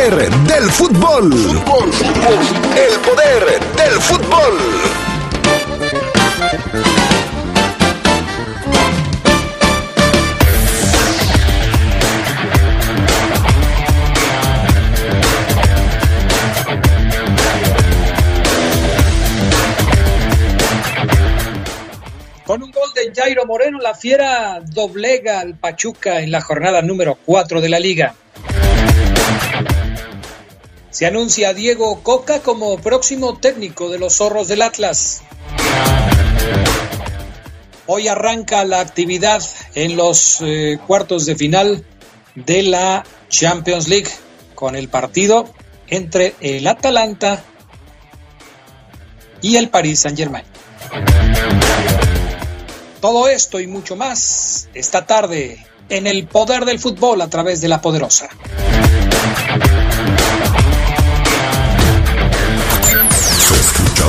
del fútbol. El poder del fútbol. Con un gol de Jairo Moreno, la Fiera doblega al Pachuca en la jornada número 4 de la liga. Se anuncia Diego Coca como próximo técnico de los zorros del Atlas. Hoy arranca la actividad en los eh, cuartos de final de la Champions League con el partido entre el Atalanta y el Paris Saint Germain. Todo esto y mucho más esta tarde en el poder del fútbol a través de la poderosa.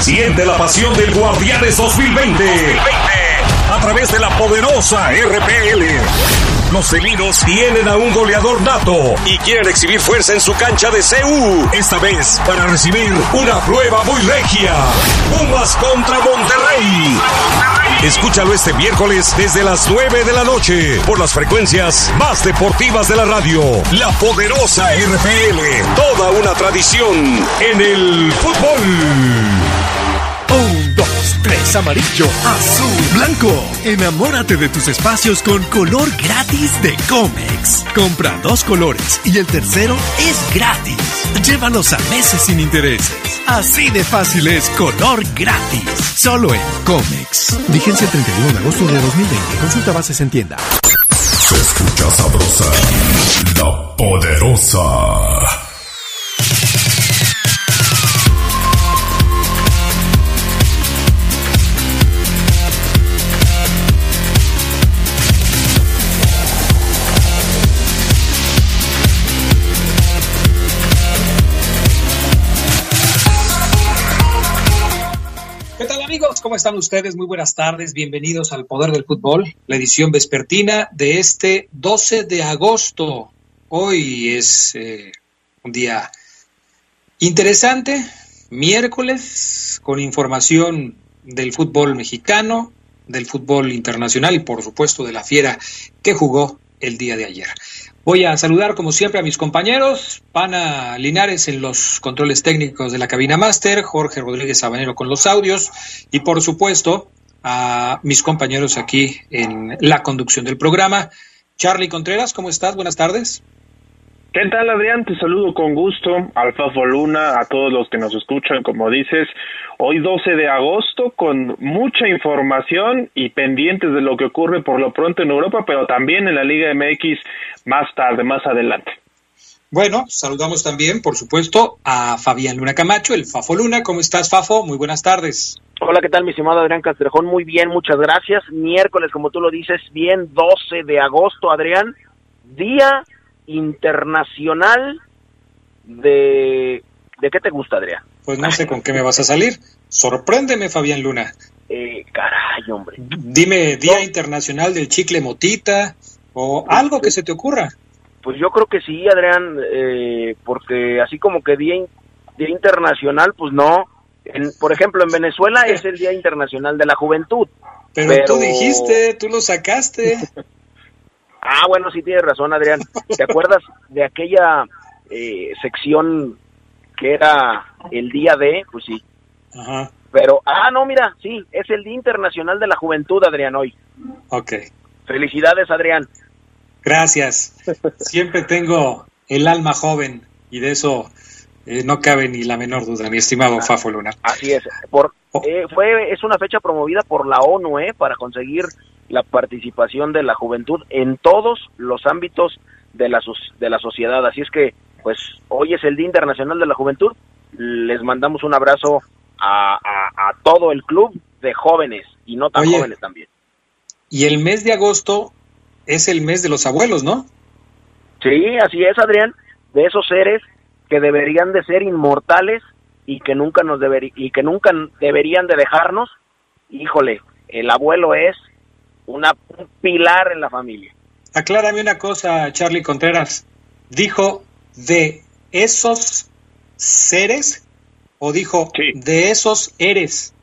Siente la pasión del Guardianes 2020. A través de la poderosa RPL. Los felinos tienen a un goleador nato y quieren exhibir fuerza en su cancha de CU. Esta vez para recibir una prueba muy regia. Pumas contra Monterrey. Escúchalo este miércoles desde las 9 de la noche por las frecuencias más deportivas de la radio. La poderosa RPL. Toda una tradición en el fútbol. Tres, amarillo, azul, blanco. Enamórate de tus espacios con color gratis de Comex. Compra dos colores y el tercero es gratis. Llévalos a meses sin intereses. Así de fácil es color gratis. Solo en Comex. Vigencia el 31 de agosto de 2020. Consulta bases en tienda. Se escucha sabrosa, la poderosa. ¿Cómo están ustedes? Muy buenas tardes. Bienvenidos al Poder del Fútbol, la edición vespertina de este 12 de agosto. Hoy es eh, un día interesante, miércoles, con información del fútbol mexicano, del fútbol internacional y por supuesto de la fiera que jugó el día de ayer. Voy a saludar como siempre a mis compañeros, Pana Linares en los controles técnicos de la cabina máster, Jorge Rodríguez Sabanero con los audios y por supuesto a mis compañeros aquí en la conducción del programa. Charlie Contreras, ¿cómo estás? Buenas tardes. ¿Qué tal, Adrián? Te saludo con gusto, Alfafo Luna, a todos los que nos escuchan, como dices, hoy 12 de agosto, con mucha información y pendientes de lo que ocurre por lo pronto en Europa, pero también en la Liga MX más tarde, más adelante. Bueno, saludamos también, por supuesto, a Fabián Luna Camacho, el Fafo Luna. ¿Cómo estás, Fafo? Muy buenas tardes. Hola, ¿qué tal, mi estimado Adrián Castrejón? Muy bien, muchas gracias. Miércoles, como tú lo dices, bien, 12 de agosto, Adrián, Día Internacional de... ¿De qué te gusta, Adrián? Pues no sé con qué me vas a salir. Sorpréndeme, Fabián Luna. Eh, caray, hombre. Dime, Día Internacional del Chicle Motita o algo que se te ocurra. Pues yo creo que sí, Adrián, eh, porque así como que Día, día Internacional, pues no. En, por ejemplo, en Venezuela es el Día Internacional de la Juventud. Pero, pero... tú dijiste, tú lo sacaste. Ah, bueno, sí tienes razón, Adrián. ¿Te acuerdas de aquella eh, sección que era el día de, pues sí. Ajá. Pero, ah, no, mira, sí, es el Día Internacional de la Juventud, Adrián, hoy. Ok. Felicidades, Adrián. Gracias. Siempre tengo el alma joven y de eso eh, no cabe ni la menor duda, mi estimado Fafo Luna. Así es. Por, eh, fue, es una fecha promovida por la ONU eh, para conseguir la participación de la juventud en todos los ámbitos de la, de la sociedad. Así es que, pues, hoy es el Día Internacional de la Juventud. Les mandamos un abrazo a, a, todo el club de jóvenes y no tan jóvenes también. Y el mes de agosto es el mes de los abuelos, ¿no? Sí, así es, Adrián. De esos seres que deberían de ser inmortales y que nunca nos y que nunca deberían de dejarnos. Híjole, el abuelo es una, un pilar en la familia. Aclárame una cosa, Charlie Contreras. ¿Dijo de esos seres o dijo de esos eres?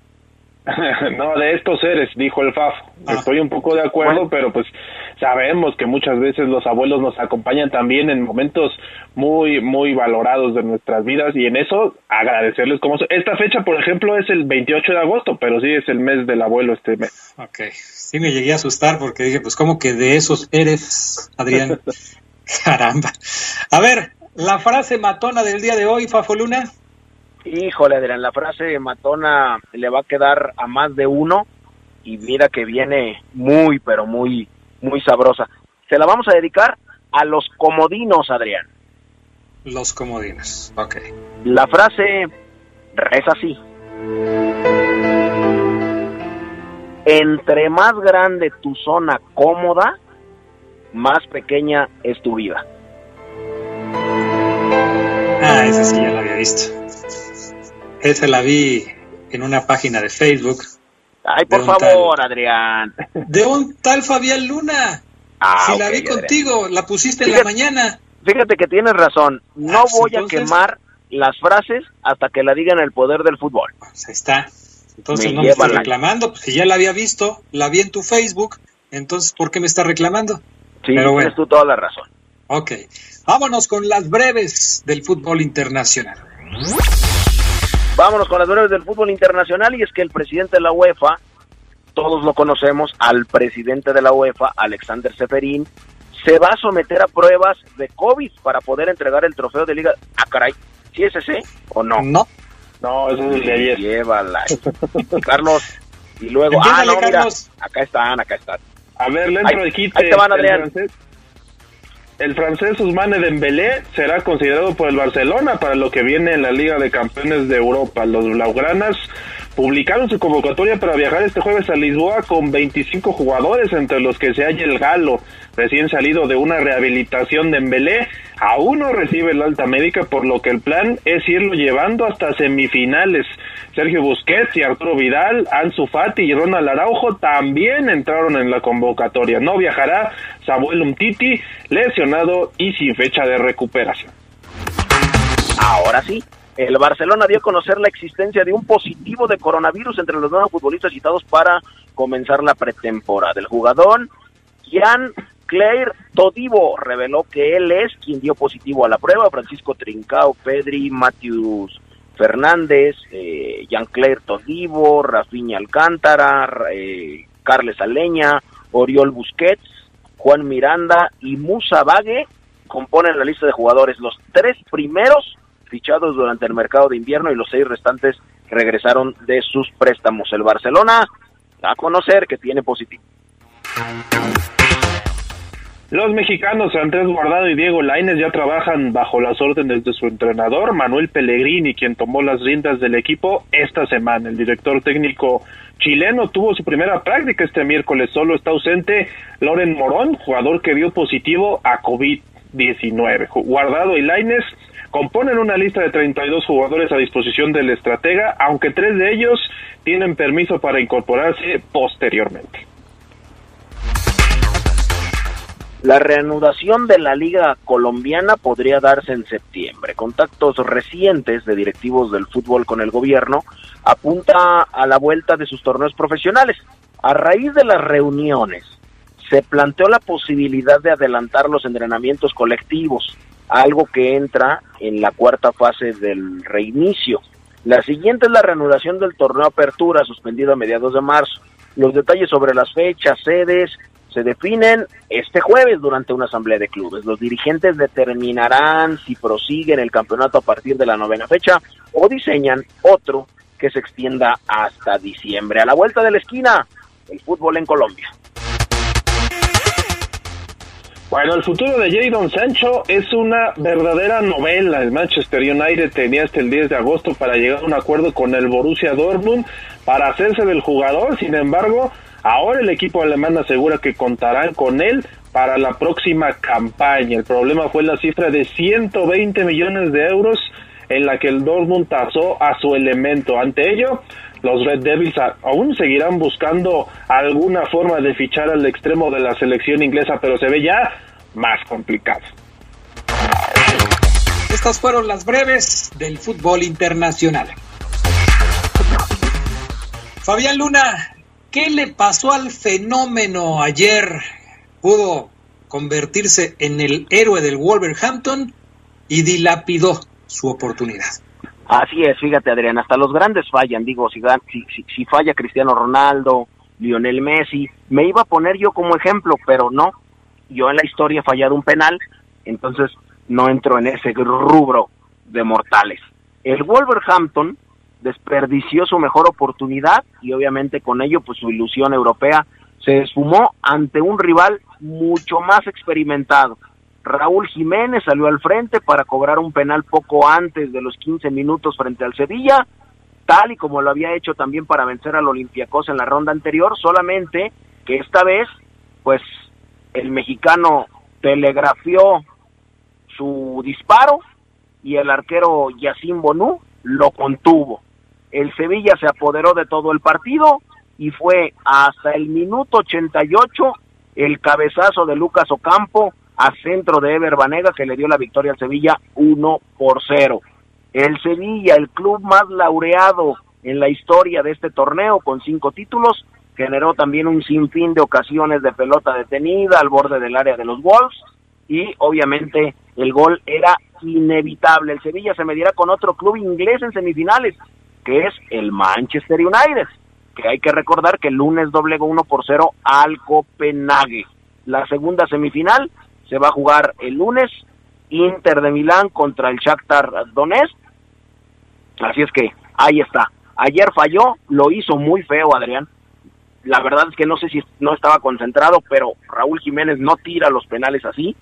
no, de estos seres, dijo el FAF. Ah. Estoy un poco de acuerdo, pero pues sabemos que muchas veces los abuelos nos acompañan también en momentos muy, muy valorados de nuestras vidas y en eso agradecerles como... Esta fecha, por ejemplo, es el 28 de agosto, pero sí es el mes del abuelo este mes. Ok, sí me llegué a asustar porque dije, pues como que de esos eres, Adrián. Caramba. A ver, la frase matona del día de hoy, Fafoluna. Híjole, Adrián, la frase matona le va a quedar a más de uno y mira que viene muy, pero muy, muy sabrosa. Se la vamos a dedicar a los comodinos, Adrián. Los comodinos, ok. La frase es así. Entre más grande tu zona cómoda, más pequeña es tu vida. Ah, esa sí ya la había visto. Esa la vi en una página de Facebook. Ay, por favor, Adrián. De un tal Fabián Luna. Ah, si la vi contigo, la pusiste en la mañana. Fíjate que tienes razón. No ah, voy a quemar las frases hasta que la digan el poder del fútbol. Pues ahí está. Entonces no me estás reclamando, si ya la había visto, la vi en tu Facebook, entonces ¿por qué me estás reclamando? Sí, tienes tú toda la razón. Ok, vámonos con las breves del fútbol internacional. Vámonos con las breves del fútbol internacional y es que el presidente de la UEFA, todos lo conocemos, al presidente de la UEFA, Alexander Seferín, se va a someter a pruebas de COVID para poder entregar el trofeo de liga. Ah, caray, ¿sí es ese o no? No. No, eso es el de ayer. Llévala. Carlos, y luego, ah, no, mira, acá están, acá están. A ver, le entro de quite. Ahí te van, Adrián. El francés Ousmane Dembélé será considerado por el Barcelona para lo que viene en la Liga de Campeones de Europa. Los blaugranas publicaron su convocatoria para viajar este jueves a Lisboa con 25 jugadores, entre los que se halla el Galo, recién salido de una rehabilitación de Embelé, aún no recibe la alta médica, por lo que el plan es irlo llevando hasta semifinales. Sergio Busquets y Arturo Vidal, Ansu Fati y Ronald Araujo también entraron en la convocatoria. No viajará Samuel Umtiti, lesionado y sin fecha de recuperación. Ahora sí, el Barcelona dio a conocer la existencia de un positivo de coronavirus entre los nuevos futbolistas citados para comenzar la pretemporada. El jugador Jan Claire Todivo reveló que él es quien dio positivo a la prueba. Francisco Trincao, Pedri, Matius Fernández, eh, Jean Claire Todivo, Rafinha Alcántara, eh, Carles Aleña, Oriol Busquets, Juan Miranda y Musa Vague componen la lista de jugadores. Los tres primeros fichados durante el mercado de invierno y los seis restantes regresaron de sus préstamos. El Barcelona a conocer que tiene positivo. Los mexicanos Andrés Guardado y Diego Laines ya trabajan bajo las órdenes de su entrenador Manuel Pellegrini, quien tomó las riendas del equipo esta semana. El director técnico chileno tuvo su primera práctica este miércoles. Solo está ausente Loren Morón, jugador que dio positivo a COVID-19. Guardado y Laines componen una lista de 32 jugadores a disposición del estratega, aunque tres de ellos tienen permiso para incorporarse posteriormente. La reanudación de la liga colombiana podría darse en septiembre. Contactos recientes de directivos del fútbol con el gobierno apunta a la vuelta de sus torneos profesionales. A raíz de las reuniones se planteó la posibilidad de adelantar los entrenamientos colectivos algo que entra en la cuarta fase del reinicio. La siguiente es la reanudación del torneo Apertura, suspendido a mediados de marzo. Los detalles sobre las fechas, sedes, se definen este jueves durante una asamblea de clubes. Los dirigentes determinarán si prosiguen el campeonato a partir de la novena fecha o diseñan otro que se extienda hasta diciembre. A la vuelta de la esquina, el fútbol en Colombia. Bueno, el futuro de Jadon Sancho es una verdadera novela. El Manchester United tenía hasta el 10 de agosto para llegar a un acuerdo con el Borussia Dortmund para hacerse del jugador. Sin embargo, ahora el equipo alemán asegura que contarán con él para la próxima campaña. El problema fue la cifra de 120 millones de euros en la que el Dortmund tasó a su elemento. Ante ello, los Red Devils aún seguirán buscando alguna forma de fichar al extremo de la selección inglesa, pero se ve ya más complicado. Estas fueron las breves del fútbol internacional. Fabián Luna, ¿qué le pasó al fenómeno ayer? ¿Pudo convertirse en el héroe del Wolverhampton y dilapidó su oportunidad? Así es, fíjate Adrián, hasta los grandes fallan, digo, si, si, si falla Cristiano Ronaldo, Lionel Messi, me iba a poner yo como ejemplo, pero no, yo en la historia he fallado un penal, entonces no entro en ese rubro de mortales. El Wolverhampton desperdició su mejor oportunidad y obviamente con ello pues su ilusión europea se esfumó ante un rival mucho más experimentado. Raúl Jiménez salió al frente para cobrar un penal poco antes de los 15 minutos frente al Sevilla, tal y como lo había hecho también para vencer al Olympiacos en la ronda anterior, solamente que esta vez, pues el mexicano telegrafió su disparo y el arquero Yacine Bonú lo contuvo. El Sevilla se apoderó de todo el partido y fue hasta el minuto 88 el cabezazo de Lucas Ocampo a centro de Ever Banega que le dio la victoria al Sevilla 1 por 0. El Sevilla, el club más laureado en la historia de este torneo con cinco títulos, generó también un sinfín de ocasiones de pelota detenida al borde del área de los Wolves y obviamente el gol era inevitable. El Sevilla se medirá con otro club inglés en semifinales, que es el Manchester United, que hay que recordar que el lunes doblegó 1 por 0 al Copenhague. La segunda semifinal se va a jugar el lunes, Inter de Milán contra el Shakhtar Donetsk. Así es que ahí está. Ayer falló, lo hizo muy feo Adrián. La verdad es que no sé si no estaba concentrado, pero Raúl Jiménez no tira los penales así.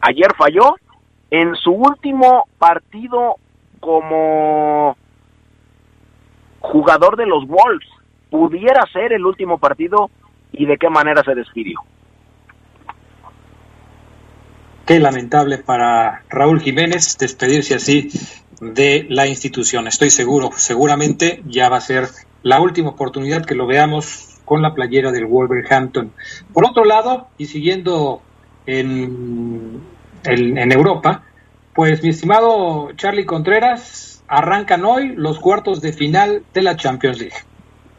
Ayer falló en su último partido como jugador de los Wolves. Pudiera ser el último partido y de qué manera se despidió. Qué lamentable para Raúl Jiménez despedirse así de la institución. Estoy seguro, seguramente ya va a ser la última oportunidad que lo veamos con la playera del Wolverhampton. Por otro lado, y siguiendo en, en, Europa, pues mi estimado Charlie Contreras, arrancan hoy los cuartos de final de la Champions League.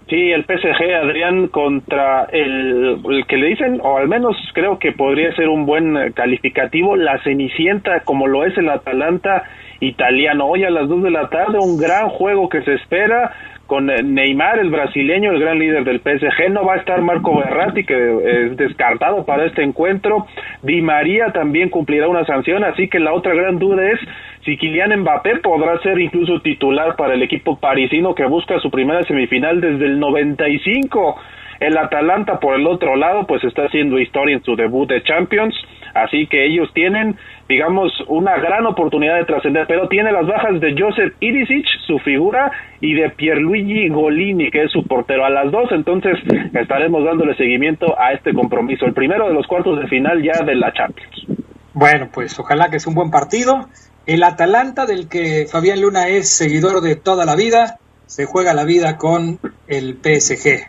Sí, el PSG, Adrián, contra el, que le dicen, o al menos creo que podría ser un buen calificativo, la Cenicienta, como lo es el Atalanta italiano. Hoy a las dos de la tarde, un gran juego que se espera con Neymar, el brasileño, el gran líder del PSG. No va a estar Marco Berratti, que es descartado para este encuentro. Di María también cumplirá una sanción, así que la otra gran duda es si Kylian Mbappé podrá ser incluso titular para el equipo parisino que busca su primera semifinal desde el 95. El Atalanta, por el otro lado, pues está haciendo historia en su debut de Champions, así que ellos tienen, digamos, una gran oportunidad de trascender, pero tiene las bajas de Joseph Irisic, su figura, y de Pierluigi Golini, que es su portero a las dos, entonces estaremos dándole seguimiento a este compromiso, el primero de los cuartos de final ya de la Champions. Bueno, pues ojalá que sea un buen partido el Atalanta, del que Fabián Luna es seguidor de toda la vida, se juega la vida con el PSG.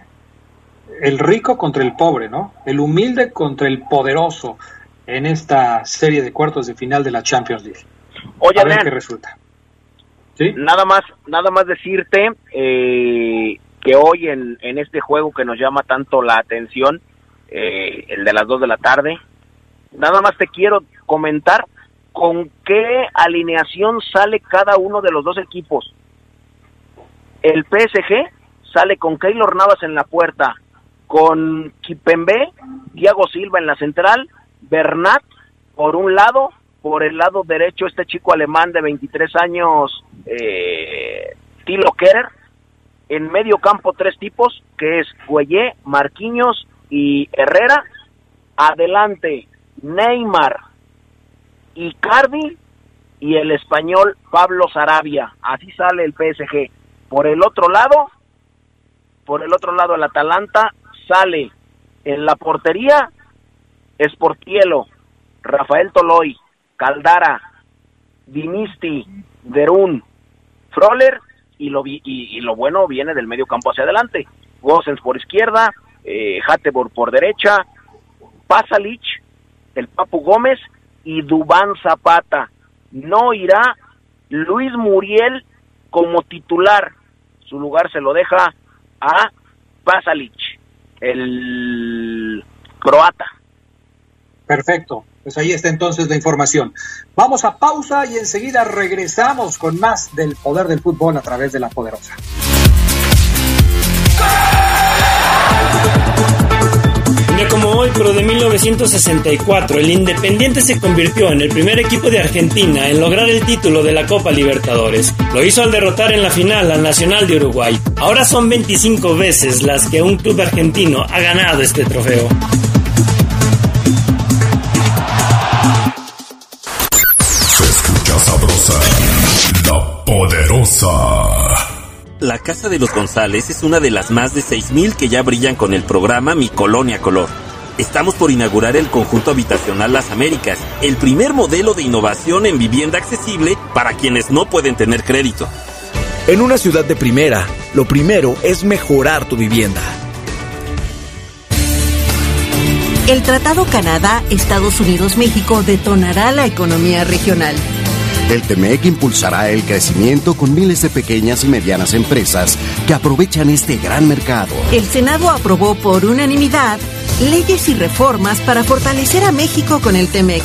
El rico contra el pobre, ¿no? El humilde contra el poderoso en esta serie de cuartos de final de la Champions League. Oye, A ver qué resulta. ¿Sí? Nada más, nada más decirte eh, que hoy en, en, este juego que nos llama tanto la atención, eh, el de las dos de la tarde, nada más te quiero comentar con qué alineación sale cada uno de los dos equipos. El PSG sale con Keylor Navas en la puerta, con Kipembe, Thiago Silva en la central, Bernat por un lado, por el lado derecho este chico alemán de 23 años, eh, Tilo Kerer, en medio campo tres tipos, que es Gueye, Marquinhos y Herrera, adelante Neymar, Icardi y el español Pablo Sarabia, así sale el PSG. Por el otro lado, por el otro lado el Atalanta sale en la portería Esportielo, Rafael Toloy, Caldara, Dinisti, Derún, Froller y lo, y, lo bueno viene del medio campo hacia adelante. Gosens por izquierda, eh, por derecha, Pasalic, el Papu Gómez y Dubán Zapata. No irá Luis Muriel como titular. Su lugar se lo deja a Pasalic, el croata. Perfecto. Pues ahí está entonces la información. Vamos a pausa y enseguida regresamos con más del poder del fútbol a través de la poderosa. como hoy, pero de 1964, el Independiente se convirtió en el primer equipo de Argentina en lograr el título de la Copa Libertadores. Lo hizo al derrotar en la final al Nacional de Uruguay. Ahora son 25 veces las que un club argentino ha ganado este trofeo. Poderosa. La Casa de los González es una de las más de 6.000 que ya brillan con el programa Mi Colonia Color. Estamos por inaugurar el conjunto habitacional Las Américas, el primer modelo de innovación en vivienda accesible para quienes no pueden tener crédito. En una ciudad de primera, lo primero es mejorar tu vivienda. El Tratado Canadá-Estados Unidos-México detonará la economía regional el TEMEC impulsará el crecimiento con miles de pequeñas y medianas empresas que aprovechan este gran mercado. El Senado aprobó por unanimidad leyes y reformas para fortalecer a México con el TEMEC.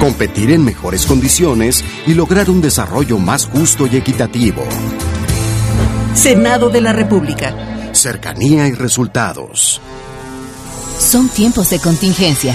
Competir en mejores condiciones y lograr un desarrollo más justo y equitativo. Senado de la República. Cercanía y resultados. Son tiempos de contingencia.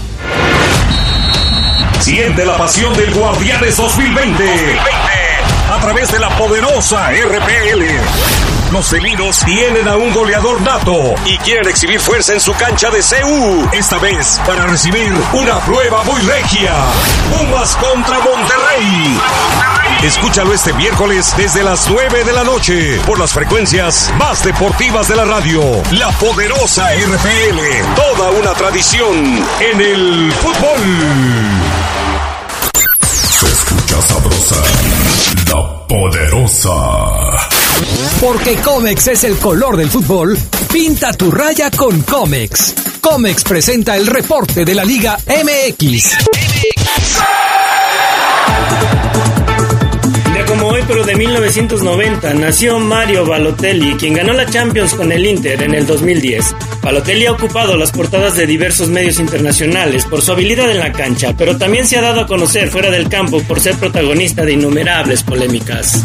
Siente la pasión del Guardianes 2020. 2020. A través de la poderosa RPL. Los felinos tienen a un goleador nato y quieren exhibir fuerza en su cancha de CU. Esta vez para recibir una prueba muy regia. Pumas contra Monterrey. Escúchalo este miércoles desde las 9 de la noche por las frecuencias más deportivas de la radio. La poderosa RPL. Toda una tradición en el fútbol. Se escucha sabrosa, la poderosa. Porque Comex es el color del fútbol, pinta tu raya con Comex. Comex presenta el reporte de la Liga MX. Ya como hoy, pero de 1990, nació Mario Balotelli, quien ganó la Champions con el Inter en el 2010. Balotelli ha ocupado las portadas de diversos medios internacionales por su habilidad en la cancha, pero también se ha dado a conocer fuera del campo por ser protagonista de innumerables polémicas.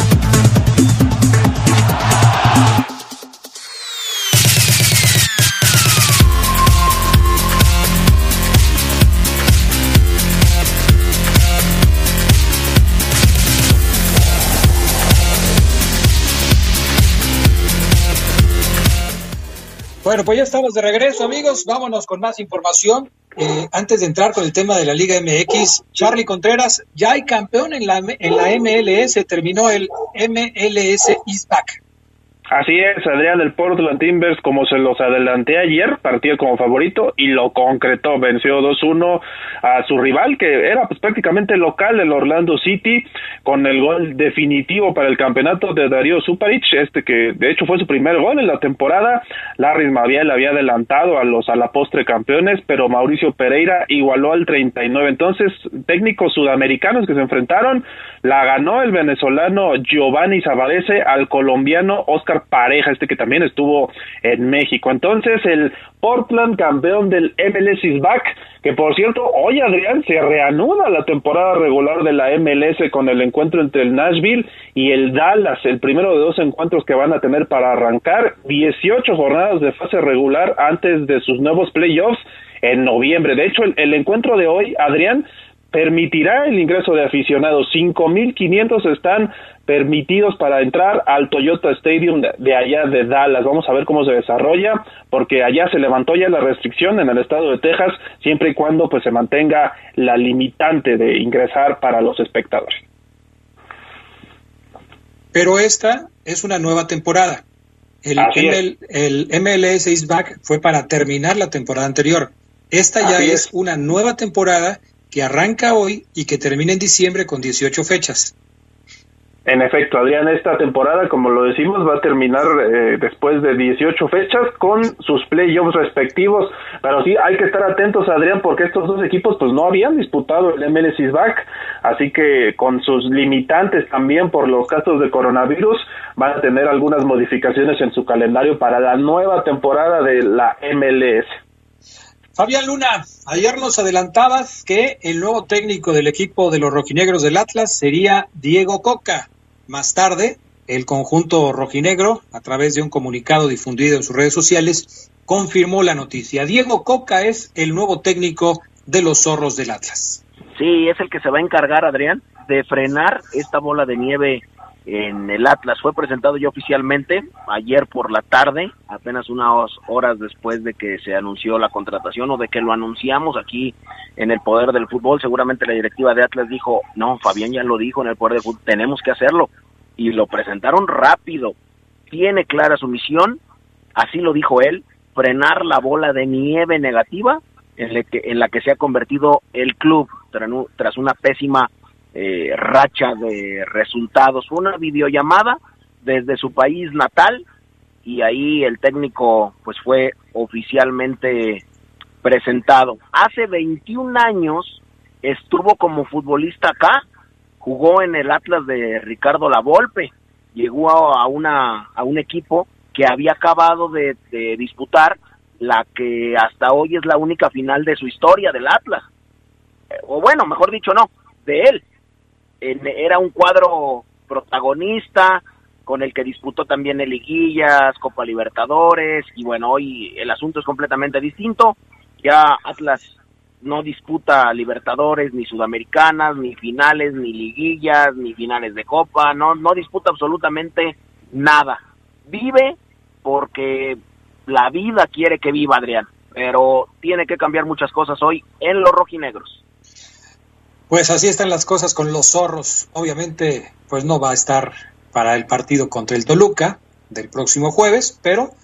Bueno, pues ya estamos de regreso, amigos. Vámonos con más información. Eh, antes de entrar con el tema de la Liga MX, Charlie Contreras, ya hay campeón en la, en la MLS, terminó el MLS East Así es, Adrián, el Portland Timbers, como se los adelanté ayer, partió como favorito y lo concretó, venció 2-1 a su rival, que era pues prácticamente local, el Orlando City, con el gol definitivo para el campeonato de Darío Suparic, este que de hecho fue su primer gol en la temporada, Larry Maviel había adelantado a los a la postre campeones, pero Mauricio Pereira igualó al 39, entonces técnicos sudamericanos que se enfrentaron, la ganó el venezolano Giovanni Zabadese al colombiano Oscar Pareja, este que también estuvo en México. Entonces, el Portland, campeón del MLS is back, que por cierto, hoy Adrián se reanuda la temporada regular de la MLS con el encuentro entre el Nashville y el Dallas, el primero de dos encuentros que van a tener para arrancar 18 jornadas de fase regular antes de sus nuevos playoffs en noviembre. De hecho, el, el encuentro de hoy, Adrián, permitirá el ingreso de aficionados. 5.500 están permitidos para entrar al Toyota Stadium de allá de Dallas. Vamos a ver cómo se desarrolla, porque allá se levantó ya la restricción en el estado de Texas, siempre y cuando pues se mantenga la limitante de ingresar para los espectadores. Pero esta es una nueva temporada. El, el MLS is back fue para terminar la temporada anterior. Esta ya es. es una nueva temporada que arranca hoy y que termina en diciembre con 18 fechas. En efecto, Adrián, esta temporada, como lo decimos, va a terminar eh, después de 18 fechas con sus playoffs respectivos. Pero sí, hay que estar atentos, Adrián, porque estos dos equipos pues no habían disputado el MLS back, así que con sus limitantes también por los casos de coronavirus, van a tener algunas modificaciones en su calendario para la nueva temporada de la MLS. Fabián Luna, ayer nos adelantabas que el nuevo técnico del equipo de los rojinegros del Atlas sería Diego Coca. Más tarde, el conjunto rojinegro, a través de un comunicado difundido en sus redes sociales, confirmó la noticia. Diego Coca es el nuevo técnico de los zorros del Atlas. Sí, es el que se va a encargar, Adrián, de frenar esta bola de nieve en el Atlas. Fue presentado ya oficialmente ayer por la tarde, apenas unas horas después de que se anunció la contratación o de que lo anunciamos aquí en el Poder del Fútbol. Seguramente la directiva de Atlas dijo, no, Fabián ya lo dijo en el Poder del Fútbol, tenemos que hacerlo. Y lo presentaron rápido. Tiene clara su misión, así lo dijo él, frenar la bola de nieve negativa en que, en la que se ha convertido el club tras una pésima eh, racha de resultados. Una videollamada desde su país natal y ahí el técnico pues fue oficialmente presentado. Hace 21 años estuvo como futbolista acá, jugó en el Atlas de Ricardo Lavolpe, llegó a, una, a un equipo que había acabado de, de disputar la que hasta hoy es la única final de su historia del Atlas. Eh, o bueno, mejor dicho, no, de él, era un cuadro protagonista con el que disputó también el Liguillas, Copa Libertadores y bueno, hoy el asunto es completamente distinto. Ya Atlas no disputa Libertadores, ni Sudamericanas, ni finales, ni liguillas, ni finales de Copa, no, no disputa absolutamente nada. Vive porque la vida quiere que viva Adrián, pero tiene que cambiar muchas cosas hoy en los rojinegros. Pues así están las cosas con los zorros. Obviamente, pues no va a estar para el partido contra el Toluca del próximo jueves, pero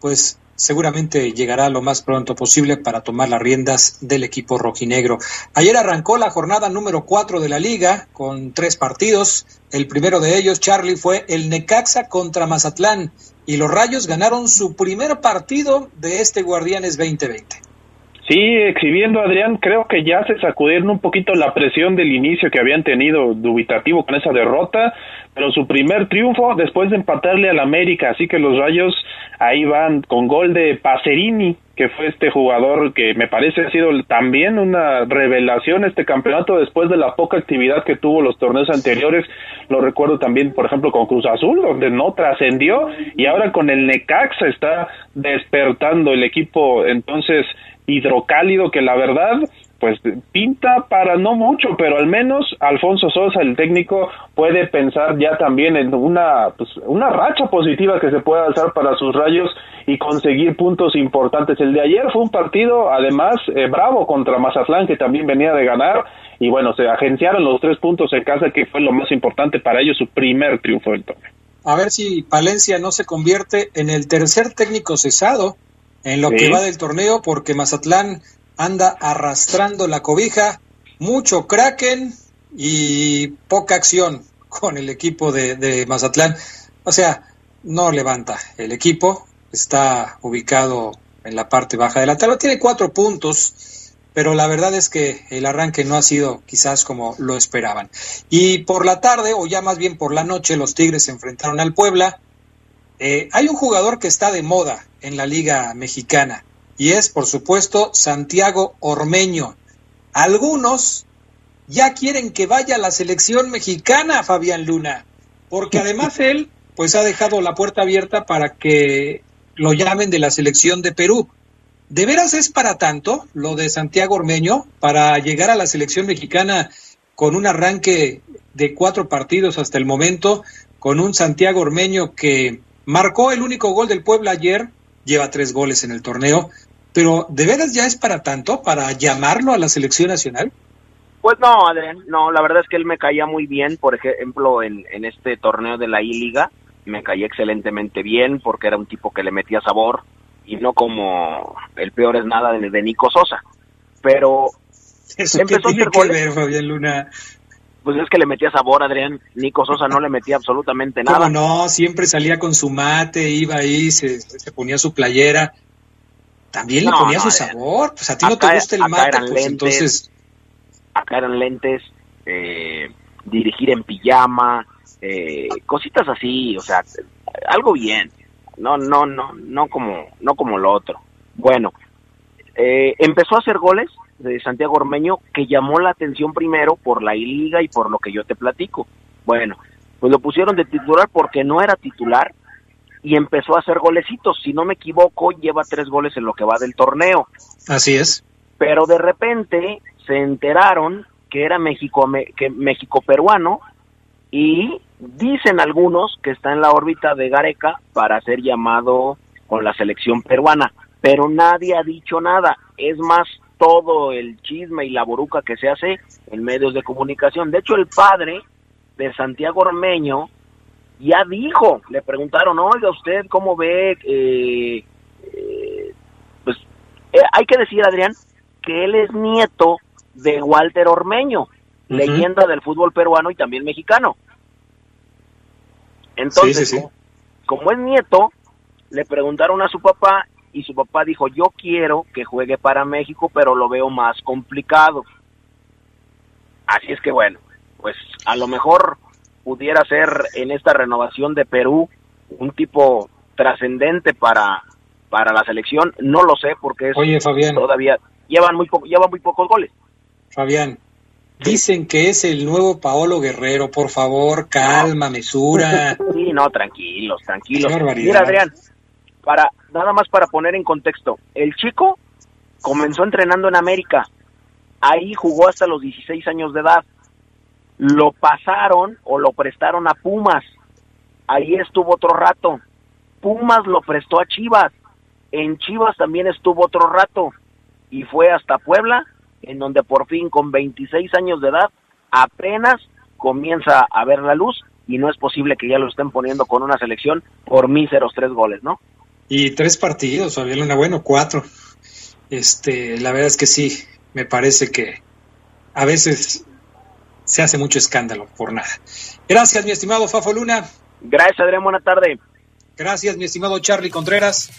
pues seguramente llegará lo más pronto posible para tomar las riendas del equipo rojinegro. Ayer arrancó la jornada número cuatro de la liga con tres partidos. El primero de ellos, Charlie, fue el Necaxa contra Mazatlán y los Rayos ganaron su primer partido de este Guardianes 2020. Sí, exhibiendo Adrián, creo que ya se sacudieron un poquito la presión del inicio que habían tenido dubitativo con esa derrota, pero su primer triunfo después de empatarle al América, así que los Rayos ahí van con gol de Pacerini, que fue este jugador que me parece ha sido también una revelación este campeonato después de la poca actividad que tuvo los torneos anteriores. Lo recuerdo también, por ejemplo, con Cruz Azul, donde no trascendió y ahora con el Necaxa está despertando el equipo. Entonces, hidrocálido que la verdad pues pinta para no mucho, pero al menos Alfonso Sosa, el técnico, puede pensar ya también en una, pues, una racha positiva que se pueda alzar para sus rayos y conseguir puntos importantes. El de ayer fue un partido, además, eh, bravo contra Mazatlán, que también venía de ganar, y bueno, se agenciaron los tres puntos en casa, que fue lo más importante para ellos, su primer triunfo del torneo. a ver si Palencia no se convierte en el tercer técnico cesado en lo que va del torneo, porque Mazatlán anda arrastrando la cobija, mucho kraken y poca acción con el equipo de, de Mazatlán. O sea, no levanta el equipo, está ubicado en la parte baja de la tabla, tiene cuatro puntos, pero la verdad es que el arranque no ha sido quizás como lo esperaban. Y por la tarde, o ya más bien por la noche, los Tigres se enfrentaron al Puebla. Eh, hay un jugador que está de moda en la Liga Mexicana y es, por supuesto, Santiago Ormeño. Algunos ya quieren que vaya a la selección mexicana, Fabián Luna, porque además él pues ha dejado la puerta abierta para que lo llamen de la selección de Perú. ¿De veras es para tanto lo de Santiago Ormeño, para llegar a la selección mexicana con un arranque de cuatro partidos hasta el momento, con un Santiago Ormeño que marcó el único gol del Puebla ayer, lleva tres goles en el torneo, pero ¿de veras ya es para tanto, para llamarlo a la selección nacional? Pues no, Adrián, no, la verdad es que él me caía muy bien, por ejemplo, en, en este torneo de la I-Liga, me caía excelentemente bien porque era un tipo que le metía sabor y no como el peor es nada de, de Nico Sosa. Pero ¿Eso empezó qué tiene que ver, Fabián Luna? Pues es que le metía sabor, Adrián. Nico Sosa no le metía absolutamente nada. ¿Cómo no? Siempre salía con su mate, iba ahí, se, se ponía su playera. También le No, ponía no, su Adrián. sabor. Pues a ti no te gusta el mate, pues lentes. entonces... Acá eran lentes, eh, dirigir en pijama, eh, cositas así, o sea, algo bien. No, no, no, no como, no como lo otro. Bueno, eh, empezó a hacer goles de Santiago Ormeño que llamó la atención primero por la liga y por lo que yo te platico. Bueno, pues lo pusieron de titular porque no era titular y empezó a hacer golecitos. Si no me equivoco, lleva tres goles en lo que va del torneo Así es. pero de repente se enteraron que era México que México peruano y dicen algunos que está en la órbita de Gareca para ser llamado con la selección peruana, pero nadie ha dicho nada. Es más todo el chisme y la boruca que se hace en medios de comunicación. De hecho, el padre de Santiago Ormeño ya dijo, le preguntaron, oiga, ¿usted cómo ve? Eh, eh, pues eh, hay que decir, Adrián, que él es nieto de Walter Ormeño, leyenda del fútbol peruano y también mexicano. Entonces, Sí, sí, sí. como es nieto, le preguntaron a su papá y su papá dijo, yo quiero que juegue para México, pero lo veo más complicado. Así es que bueno, pues a lo mejor pudiera ser en esta renovación de Perú un tipo trascendente para para la selección, no lo sé porque es Oye, Fabián. todavía llevan muy poco, llevan muy pocos goles. Fabián, dicen que es el nuevo Paolo Guerrero. Por favor, calma, mesura. Sí, no, tranquilos, tranquilos. Qué barbaridad. Mira, Adrián, para nada más para poner en contexto, el chico comenzó entrenando en América. Ahí jugó hasta los 16 años de edad. Lo pasaron o lo prestaron a Pumas. Ahí estuvo otro rato. Pumas lo prestó a Chivas. En Chivas también estuvo otro rato. Y fue hasta Puebla, en donde por fin con 26 años de edad apenas comienza a ver la luz y no es posible que ya lo estén poniendo con una selección por míseros tres goles, ¿no? Y tres partidos, Fabián Luna, bueno, cuatro. Este, la verdad es que sí, me parece que a veces se hace mucho escándalo por nada. Gracias, mi estimado Fafo Luna. Gracias, Adrián, buena tarde. Gracias, mi estimado Charlie Contreras.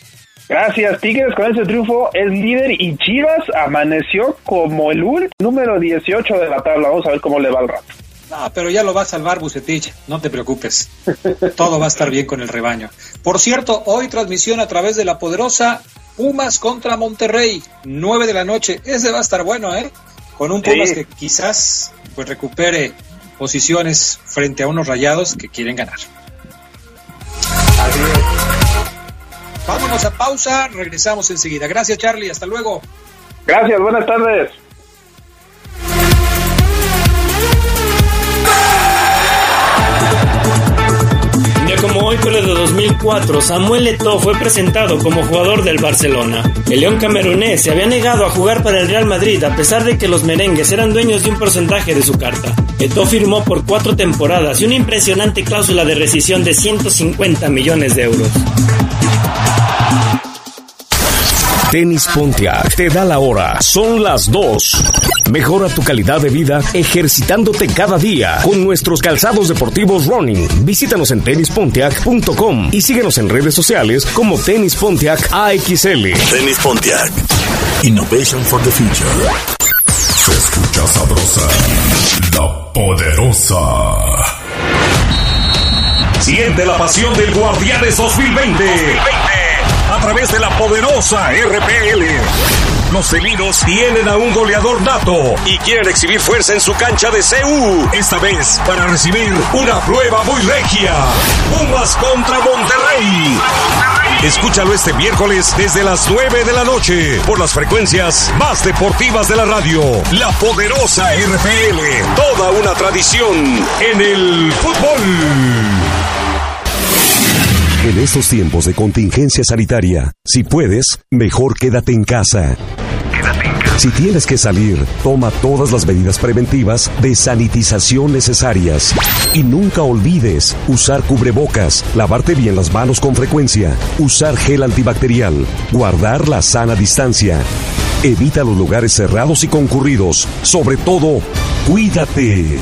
Gracias, Tigres con ese triunfo es líder y Chivas amaneció como el último número 18 de la tabla. Vamos a ver cómo le va al rato. No, pero ya lo va a salvar Bucetich, no te preocupes. Todo va a estar bien con el rebaño. Por cierto, hoy transmisión a través de la poderosa Pumas contra Monterrey, 9 de la noche. Ese va a estar bueno, ¿eh? Con un Sí. Pumas que quizás pues recupere posiciones frente a unos rayados que quieren ganar. Vámonos a pausa, regresamos enseguida. Gracias, Charlie, hasta luego. Gracias, buenas tardes. Pero de 2004, Samuel Eto'o fue presentado como jugador del Barcelona. El león camerunés se había negado a jugar para el Real Madrid a pesar de que los merengues eran dueños de un porcentaje de su carta. Eto'o firmó por cuatro temporadas y una impresionante cláusula de rescisión de 150 millones de euros. Tenis Pontiac te da la hora. Son las 2. Mejora tu calidad de vida ejercitándote cada día con nuestros calzados deportivos running. Visítanos en tenispontiac.com y síguenos en redes sociales como Tenis Pontiac AXL. Tenis Pontiac. Innovation for the future. Se escucha sabrosa, la poderosa. Siente la pasión del Guardianes 2020. 2020. A través de la poderosa RPL. Los felinos tienen a un goleador nato y quieren exhibir fuerza en su cancha de CU. Esta vez para recibir una prueba muy regia. Pumas contra Monterrey. Escúchalo este miércoles desde las 9 de la noche por las frecuencias más deportivas de la radio. La poderosa RPL. Toda una tradición en el fútbol. En estos tiempos de contingencia sanitaria, si puedes, mejor quédate en casa. Quédate en casa. Si tienes que salir, toma todas las medidas preventivas de sanitización necesarias. Y nunca olvides usar cubrebocas, lavarte bien las manos con frecuencia, usar gel antibacterial, guardar la sana distancia. Evita los lugares cerrados y concurridos. Sobre todo, cuídate.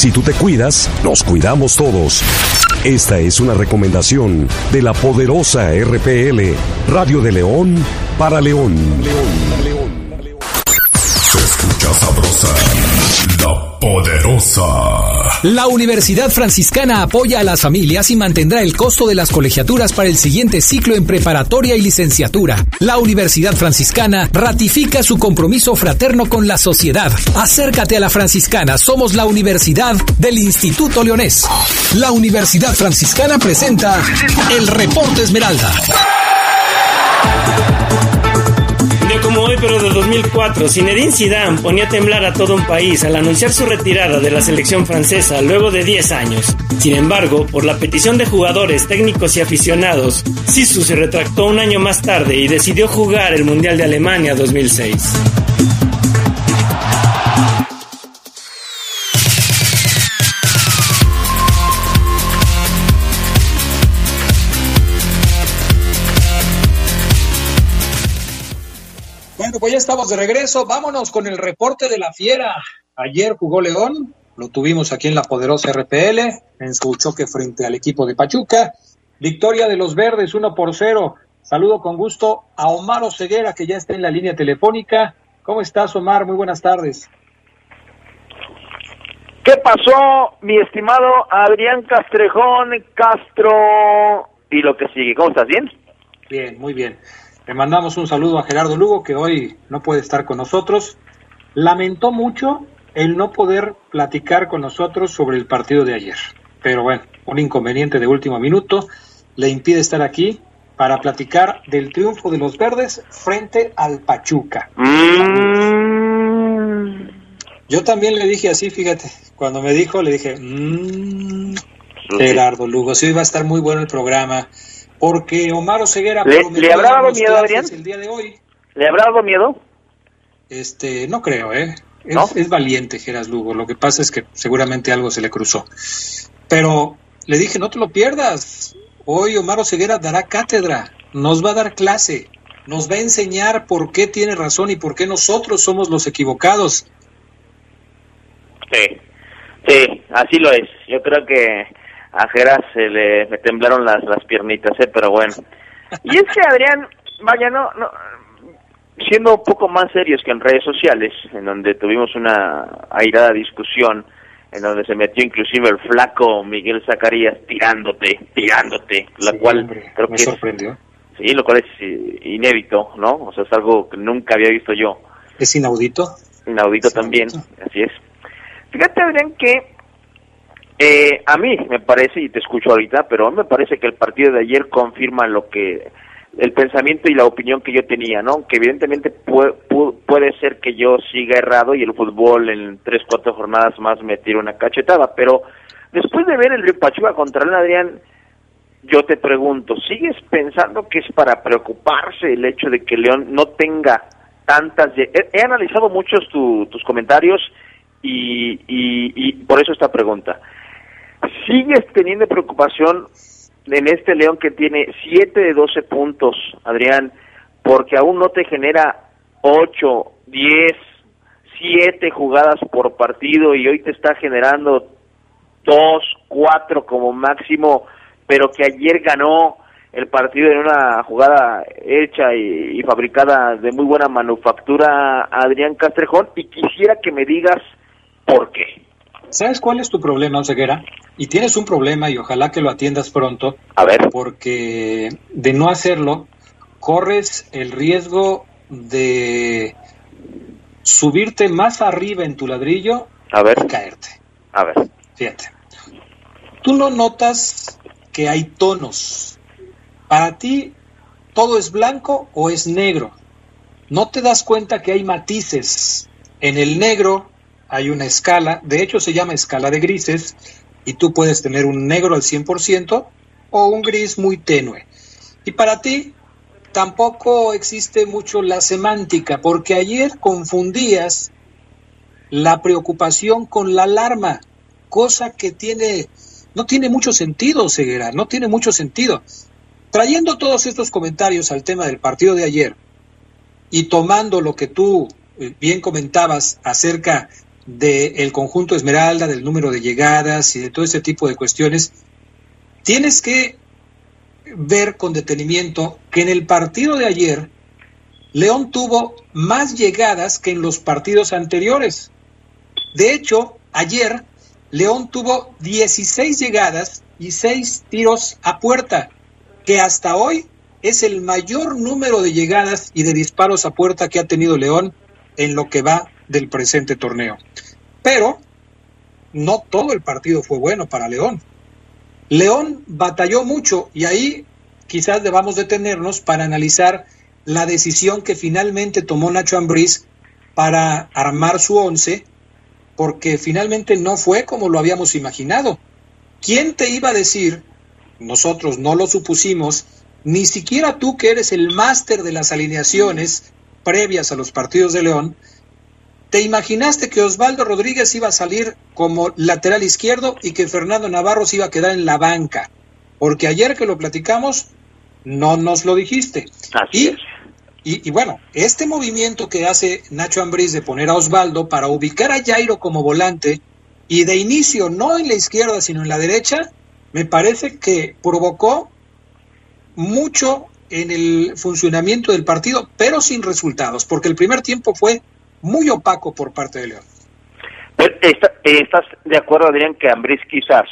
Si tú te cuidas, nos cuidamos todos. Esta es una recomendación de la poderosa RPL, Radio de León para León. Se escucha sabrosa, la poderosa. La Universidad Franciscana apoya a las familias y mantendrá el costo de las colegiaturas para el siguiente ciclo en preparatoria y licenciatura. La Universidad Franciscana ratifica su compromiso fraterno con la sociedad. Acércate a la Franciscana, somos la Universidad del Instituto Leonés. La Universidad Franciscana presenta el Reporte Esmeralda. Como hoy, pero de 2004, Zinedine Zidane ponía a temblar a todo un país al anunciar su retirada de la selección francesa luego de 10 años. Sin embargo, por la petición de jugadores, técnicos y aficionados, Sisu se retractó un año más tarde y decidió jugar el Mundial de Alemania 2006. Estamos de regreso. Vámonos con el reporte de la fiera. Ayer jugó León, lo tuvimos aquí en la poderosa RPL, en su choque frente al equipo de Pachuca. Victoria de los verdes, 1 por 0. Saludo con gusto a Omar Oseguera, que ya está en la línea telefónica. ¿Cómo estás, Omar? Muy buenas tardes. ¿Qué pasó, mi estimado Adrián Castrejón Castro? Y lo que sigue, ¿cómo estás? ¿Bien? Bien, muy bien. Le mandamos un saludo a Gerardo Lugo, que hoy no puede estar con nosotros. Lamentó mucho el no poder platicar con nosotros sobre el partido de ayer. Pero bueno, un inconveniente de último minuto le impide estar aquí para platicar del triunfo de los verdes frente al Pachuca. Mm. Yo también le dije así, fíjate, cuando me dijo, le dije, mmm, Gerardo Lugo, sí va a estar muy bueno el programa, porque Omar Oseguera ¿Le, ¿le habrá dado miedo, Adrián? el día de hoy. ¿Le habrá dado miedo? Este, no creo, ¿eh? Es, ¿No? es valiente Geras Lugo, lo que pasa es que seguramente algo se le cruzó. Pero le dije, no te lo pierdas, hoy Omar Oseguera dará cátedra, nos va a dar clase, nos va a enseñar por qué tiene razón y por qué nosotros somos los equivocados. Sí, sí, así lo es. Yo creo que a Geras se le me temblaron las, las piernitas, ¿eh? pero bueno. Y es que Adrián, vaya, no, no, siendo un poco más serios que en redes sociales, en donde tuvimos una airada discusión, en donde se metió inclusive el flaco Miguel Zacarías tirándote, tirándote, la Sí, cual hombre, creo me que es- sorprendió. sí, lo cual es inédito, ¿no? O sea, es algo que nunca había visto yo. ¿Es inaudito? Inaudito también, así es. Fíjate, Adrián, que eh, a mí me parece, y te escucho ahorita, pero a mí me parece que el partido de ayer confirma lo que el pensamiento y la opinión que yo tenía, ¿no? Que evidentemente puede, puede ser que yo siga errado y el fútbol en tres, cuatro jornadas más me tire una cachetada, pero después de ver el Río Pachuca contra el Adrián, yo te pregunto, ¿sigues pensando que es para preocuparse el hecho de que León no tenga tantas... he analizado muchos tu- tus comentarios y, y, y por eso esta pregunta. ¿Sigues teniendo preocupación en este León que tiene 7 de 12 puntos, Adrián, porque aún no te genera 8, 10, 7 jugadas por partido y hoy te está generando 2, 4 como máximo, pero que ayer ganó el partido en una jugada hecha y, fabricada de muy buena manufactura, Adrián Castrejón, y quisiera que me digas por qué. ¿Sabes cuál es tu problema, Oseguera? Y tienes un problema y ojalá que lo atiendas pronto. A ver. Porque de no hacerlo, corres el riesgo de subirte más arriba en tu ladrillo a ver. y caerte. A ver. Fíjate. Tú no notas que hay tonos. Para ti, todo es blanco o es negro. No te das cuenta que hay matices. En el negro hay una escala, de hecho se llama escala de grises, y tú puedes tener un negro al 100% o un gris muy tenue. Y para ti tampoco existe mucho la semántica, porque ayer confundías la preocupación con la alarma, cosa que tiene no tiene mucho sentido, Ceguera, no tiene mucho sentido. Trayendo todos estos comentarios al tema del partido de ayer y tomando lo que tú bien comentabas acerca del conjunto Esmeralda, del número de llegadas y de todo ese tipo de cuestiones, tienes que ver con detenimiento que en el partido de ayer León tuvo más llegadas que en los partidos anteriores. De hecho, ayer León tuvo 16 llegadas y 6 tiros a puerta, que hasta hoy es el mayor número de llegadas y de disparos a puerta que ha tenido León en lo que va del presente torneo. Pero no todo el partido fue bueno para León. León batalló mucho y ahí quizás debamos detenernos para analizar la decisión que finalmente tomó Nacho Ambriz para armar su once, porque finalmente no fue como lo habíamos imaginado. ¿Quién te iba a decir? Nosotros no lo supusimos, ni siquiera tú que eres el máster de las alineaciones previas a los partidos de León, ¿Te imaginaste que Osvaldo Rodríguez iba a salir como lateral izquierdo y que Fernando Navarro se iba a quedar en la banca? Porque ayer que lo platicamos, no nos lo dijiste. Así y, es. y, y, bueno, este movimiento que hace Nacho Ambriz de poner a Osvaldo para ubicar a Jairo como volante y de inicio no en la izquierda sino en la derecha, me parece que provocó mucho en el funcionamiento del partido, pero sin resultados, porque el primer tiempo fue muy opaco por parte de León. Pero está, ¿Estás de acuerdo, Adrián, que Ambriz quizás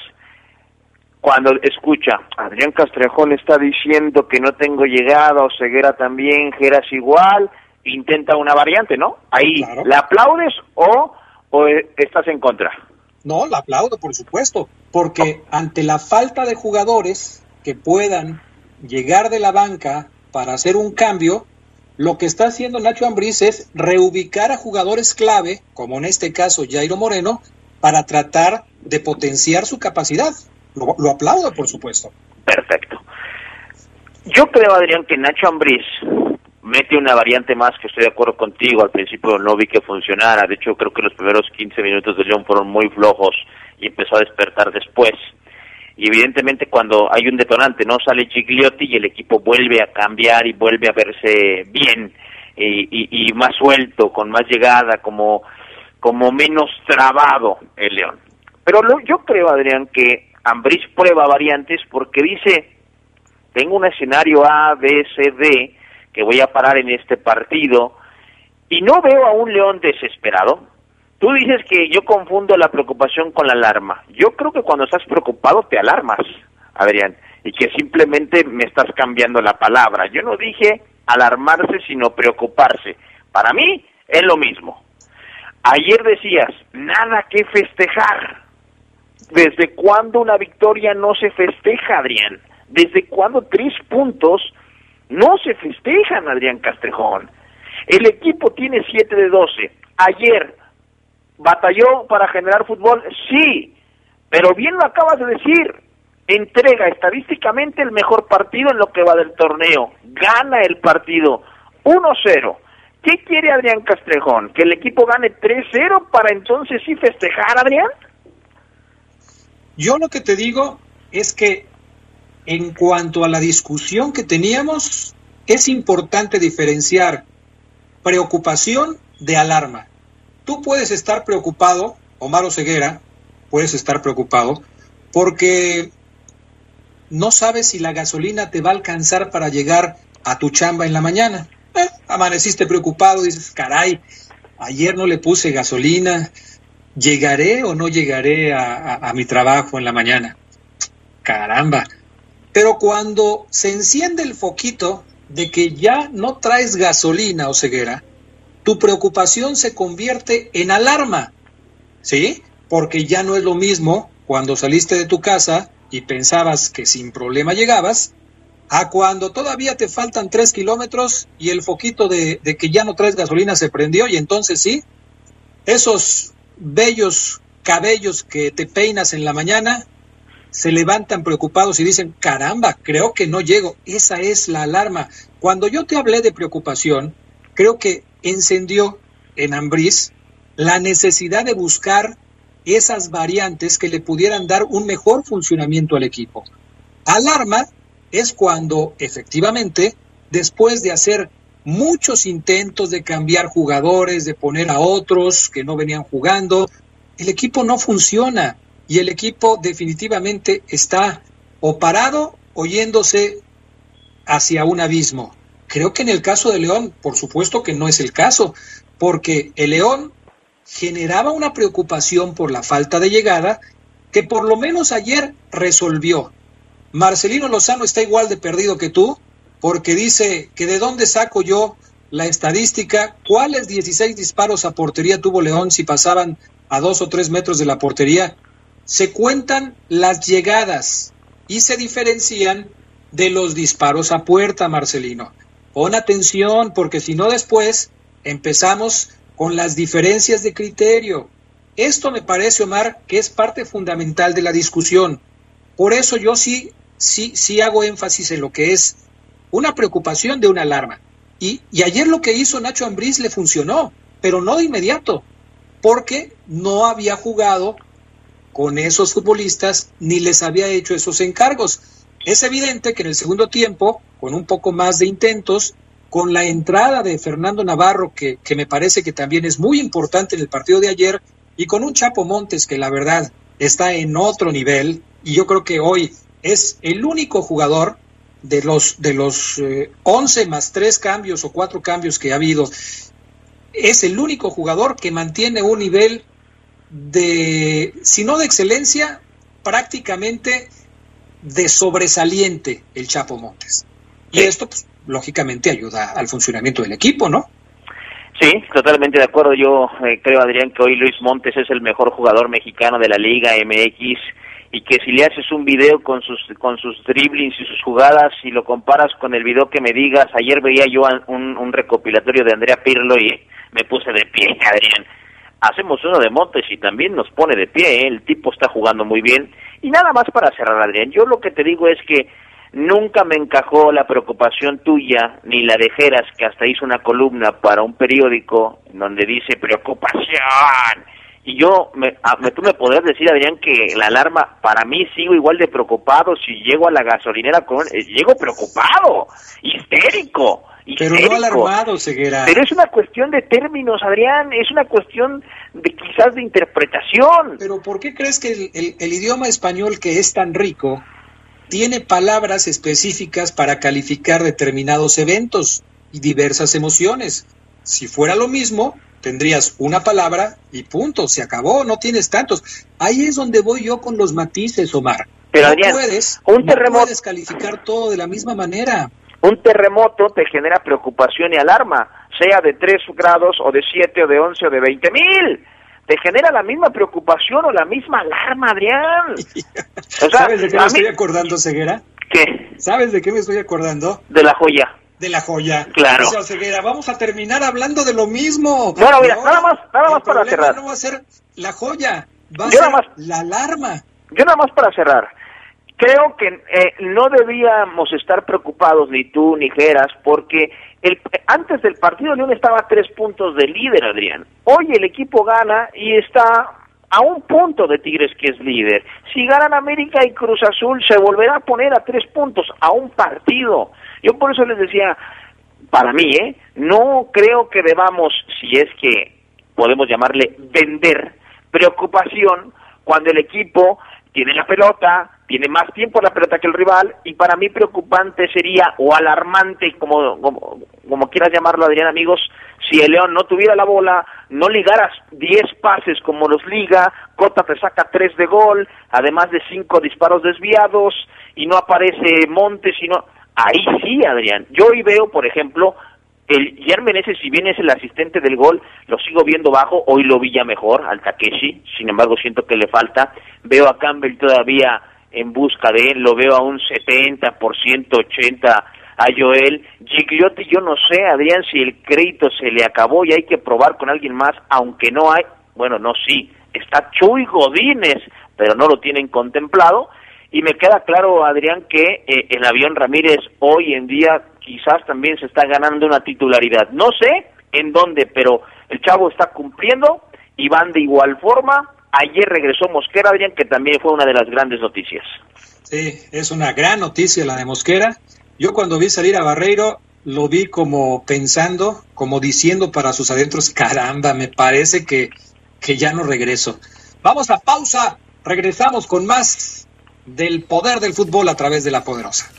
cuando escucha, Adrián Castrejón está diciendo que no tengo llegada, o Ceguera también, Geras igual, intenta una variante, ¿no? Ahí, Claro. ¿la aplaudes o, o estás en contra? No, la aplaudo, por supuesto, porque ante la falta de jugadores que puedan llegar de la banca para hacer un cambio, lo que está haciendo Nacho Ambriz es reubicar a jugadores clave, como en este caso Jairo Moreno, para tratar de potenciar su capacidad. Lo, aplaudo, por supuesto. Perfecto. Yo creo, Adrián, que Nacho Ambriz mete una variante más que estoy de acuerdo contigo. Al principio no vi que funcionara. De hecho, creo que los primeros 15 minutos de León fueron muy flojos y empezó a despertar después. Y evidentemente cuando hay un detonante, no sale Gigliotti y el equipo vuelve a cambiar y vuelve a verse bien y, más suelto, con más llegada, como, como menos trabado el León. Pero lo, yo creo, Adrián, que Ambriz prueba variantes porque dice, tengo un escenario A, B, C, D que voy a parar en este partido y no veo a un León desesperado. Tú dices que yo confundo la preocupación con la alarma. Yo creo que cuando estás preocupado te alarmas, Adrián, y que simplemente me estás cambiando la palabra. Yo no dije alarmarse, sino preocuparse. Para mí es lo mismo. Ayer decías, nada que festejar. ¿Desde cuándo una victoria no se festeja, Adrián? ¿Desde cuándo tres puntos no se festejan, Adrián Castrejón? El equipo tiene 7 de 12. Ayer batalló para generar fútbol, sí, pero bien lo acabas de decir. Entrega estadísticamente el mejor partido en lo que va del torneo. Gana el partido 1-0. ¿Qué quiere Adrián Castrejón? ¿Que el equipo gane 3-0 para entonces sí festejar, Adrián? Yo lo que te digo es que en cuanto a la discusión que teníamos, es importante diferenciar preocupación de alarma. Tú puedes estar preocupado, Omar Ceguera, puedes estar preocupado, porque no sabes si la gasolina te va a alcanzar para llegar a tu chamba en la mañana. Eh, amaneciste preocupado, dices, caray, ayer no le puse gasolina, ¿llegaré o no llegaré a, a mi trabajo en la mañana? Caramba. Pero cuando se enciende el foquito de que ya no traes gasolina o ceguera, tu preocupación se convierte en alarma, ¿sí? Porque ya no es lo mismo cuando saliste de tu casa y pensabas que sin problema llegabas, a cuando todavía te faltan tres kilómetros y el foquito de, que ya no traes gasolina se prendió y entonces sí, esos bellos cabellos que te peinas en la mañana se levantan preocupados y dicen, caramba, creo que no llego. Esa es la alarma. Cuando yo te hablé de preocupación, creo que encendió en Ambriz la necesidad de buscar esas variantes que le pudieran dar un mejor funcionamiento al equipo. Alarma es cuando efectivamente, después de hacer muchos intentos de cambiar jugadores, de poner a otros que no venían jugando, el equipo no funciona y el equipo definitivamente está o parado o yéndose hacia un abismo. Creo que en el caso de León, por supuesto que no es el caso, porque el León generaba una preocupación por la falta de llegada que por lo menos ayer resolvió. Marcelino Lozano está igual de perdido que tú, porque dice que de dónde saco yo la estadística, cuáles 16 disparos a portería tuvo León si pasaban a dos o tres metros de la portería. Se cuentan las llegadas y se diferencian de los disparos a puerta, Marcelino. Pon atención, porque si no después empezamos con las diferencias de criterio. Esto me parece, Omar, que es parte fundamental de la discusión. Por eso yo sí, sí, sí hago énfasis en lo que es una preocupación de una alarma. Y, y ayer lo que hizo Nacho Ambriz le funcionó, pero no de inmediato, porque no había jugado con esos futbolistas ni les había hecho esos encargos. Es evidente que en el segundo tiempo, con un poco más de intentos, con la entrada de Fernando Navarro, que, me parece que también es muy importante en el partido de ayer, y con un Chapo Montes que la verdad está en otro nivel, y yo creo que hoy es el único jugador de los, de los eh, 11 más tres cambios o cuatro cambios que ha habido, es el único jugador que mantiene un nivel de, si no de excelencia, prácticamente de sobresaliente el Chapo Montes. Y esto, pues, lógicamente ayuda al funcionamiento del equipo, ¿no? Sí, totalmente de acuerdo. Yo eh, creo, Adrián, que hoy Luis Montes es el mejor jugador mexicano de la Liga MX y que si le haces un video con sus con sus driblings y sus jugadas y lo comparas con el video que me digas, ayer veía yo un, un recopilatorio de Andrea Pirlo y me puse de pie, Adrián. Hacemos uno de Montes y también nos pone de pie, ¿eh? el tipo está jugando muy bien. Y nada más para cerrar, Adrián, yo lo que te digo es que Nunca me encajó la preocupación tuya ni la de Jeras, que hasta hizo una columna para un periódico donde dice preocupación. Y yo, me, a, me, tú me podrás decir, Adrián, que la alarma, para mí sigo igual de preocupado si llego a la gasolinera con... Eh, llego preocupado, histérico. Pero no alarmado, Ceguera. Pero es una cuestión de términos, Adrián, es una cuestión de quizás de interpretación. Pero ¿por qué crees que el, el, el idioma español que es tan rico tiene palabras específicas para calificar determinados eventos y diversas emociones. Si fuera lo mismo, tendrías una palabra y punto, se acabó, no tienes tantos. Ahí es donde voy yo con los matices, Omar. Pero no Adrián, puedes, un terremoto, no puedes calificar todo de la misma manera. Un terremoto te genera preocupación y alarma, sea de 3 grados o de 7 o de 11 o de 20 mil te genera la misma preocupación o la misma alarma, Adrián. O sea, ¿Sabes de qué me estoy acordando, Ceguera? ¿Qué? ¿Sabes de qué me estoy acordando? De la joya. De la joya. Claro. O sea, Ceguera, vamos a terminar hablando de lo mismo. Bueno, mira, no, nada más, nada más para cerrar. No va a ser la joya, va a Yo ser más, la alarma. Yo nada más para cerrar. Creo que eh, no debíamos estar preocupados ni tú ni Geras porque el, antes del partido León estaba a tres puntos de líder, Adrián. Hoy el equipo gana y está a un punto de Tigres que es líder. Si ganan América y Cruz Azul se volverá a poner a tres puntos a un partido. Yo por eso les decía, para mí, ¿eh? no creo que debamos, si es que podemos llamarle vender preocupación cuando el equipo tiene la pelota, tiene más tiempo la pelota que el rival y para mí preocupante sería o alarmante como como, como quieras llamarlo Adrián amigos si el León no tuviera la bola no ligaras 10 pases como los liga Cota te saca 3 de gol además de 5 disparos desviados y no aparece Montes sino ahí sí Adrián yo hoy veo por ejemplo el Yermen ese, si bien es el asistente del gol, lo sigo viendo bajo, hoy lo vi ya mejor al Takeshi, sin embargo siento que le falta, veo a Campbell todavía en busca de él, lo veo a un 70%, 80% a Joel. Gigliotti, yo no sé, Adrián, si el crédito se le acabó y hay que probar con alguien más, aunque no hay, bueno, no, sí, está Chuy Godínez, pero no lo tienen contemplado. Y me queda claro, Adrián, que eh, el avión Ramírez hoy en día quizás también se está ganando una titularidad. No sé en dónde, pero el chavo está cumpliendo y van de igual forma. Ayer regresó Mosquera, Adrián, que también fue una de las grandes noticias. Sí, es una gran noticia la de Mosquera. Yo cuando vi salir a Barreiro lo vi como pensando, como diciendo para sus adentros, caramba, me parece que, que ya no regreso. Vamos a pausa, regresamos con más del poder del fútbol a través de la poderosa.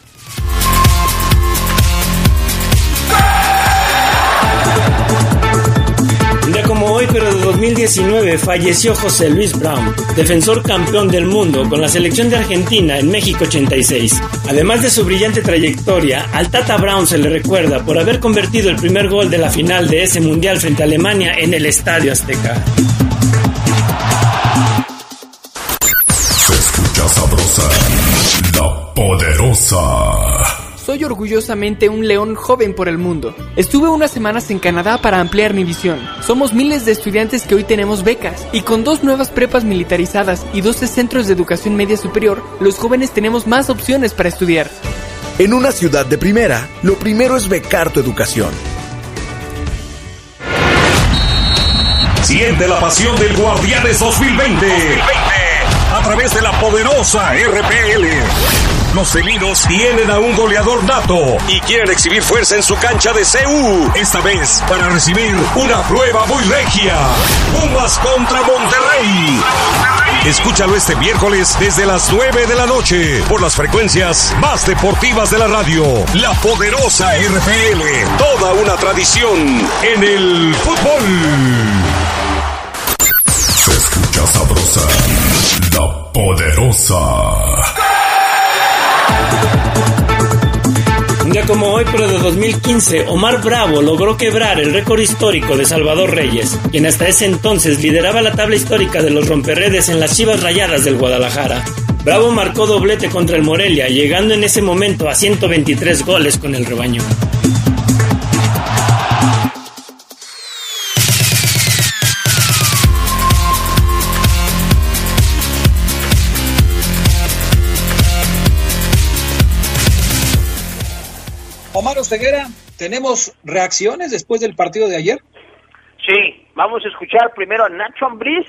2019, falleció José Luis Brown, defensor campeón del mundo con la selección de Argentina en México 86. Además de su brillante trayectoria, al Tata Brown se le recuerda por haber convertido el primer gol de la final de ese mundial frente a Alemania en el Estadio Azteca. Se escucha sabrosa, la poderosa. Soy orgullosamente un león joven por el mundo. Estuve unas semanas en Canadá para ampliar mi visión. Somos miles de estudiantes que hoy tenemos becas y con dos nuevas prepas militarizadas y 12 centros de educación media superior, los jóvenes tenemos más opciones para estudiar. En una ciudad de primera, lo primero es becar tu educación. Siente la pasión del Guardianes 2020. 2020. A través de la poderosa RPL. Los felinos tienen a un goleador nato y quieren exhibir fuerza en su cancha de CU. Esta vez para recibir una prueba muy regia. Pumas contra Monterrey. Escúchalo este miércoles desde las 9 de la noche por las frecuencias más deportivas de la radio. La poderosa RPL. Toda una tradición en el fútbol. Se escucha sabrosa, la poderosa. Como hoy, pero de 2015, Omar Bravo logró quebrar el récord histórico de Salvador Reyes, quien hasta ese entonces lideraba la tabla histórica de los romperredes en las Chivas Rayadas del Guadalajara. Bravo marcó doblete contra el Morelia, llegando en ese momento a 123 goles con el rebaño. Osteguera, ¿tenemos reacciones después del partido de ayer? Sí, vamos a escuchar primero a Nacho Ambriz,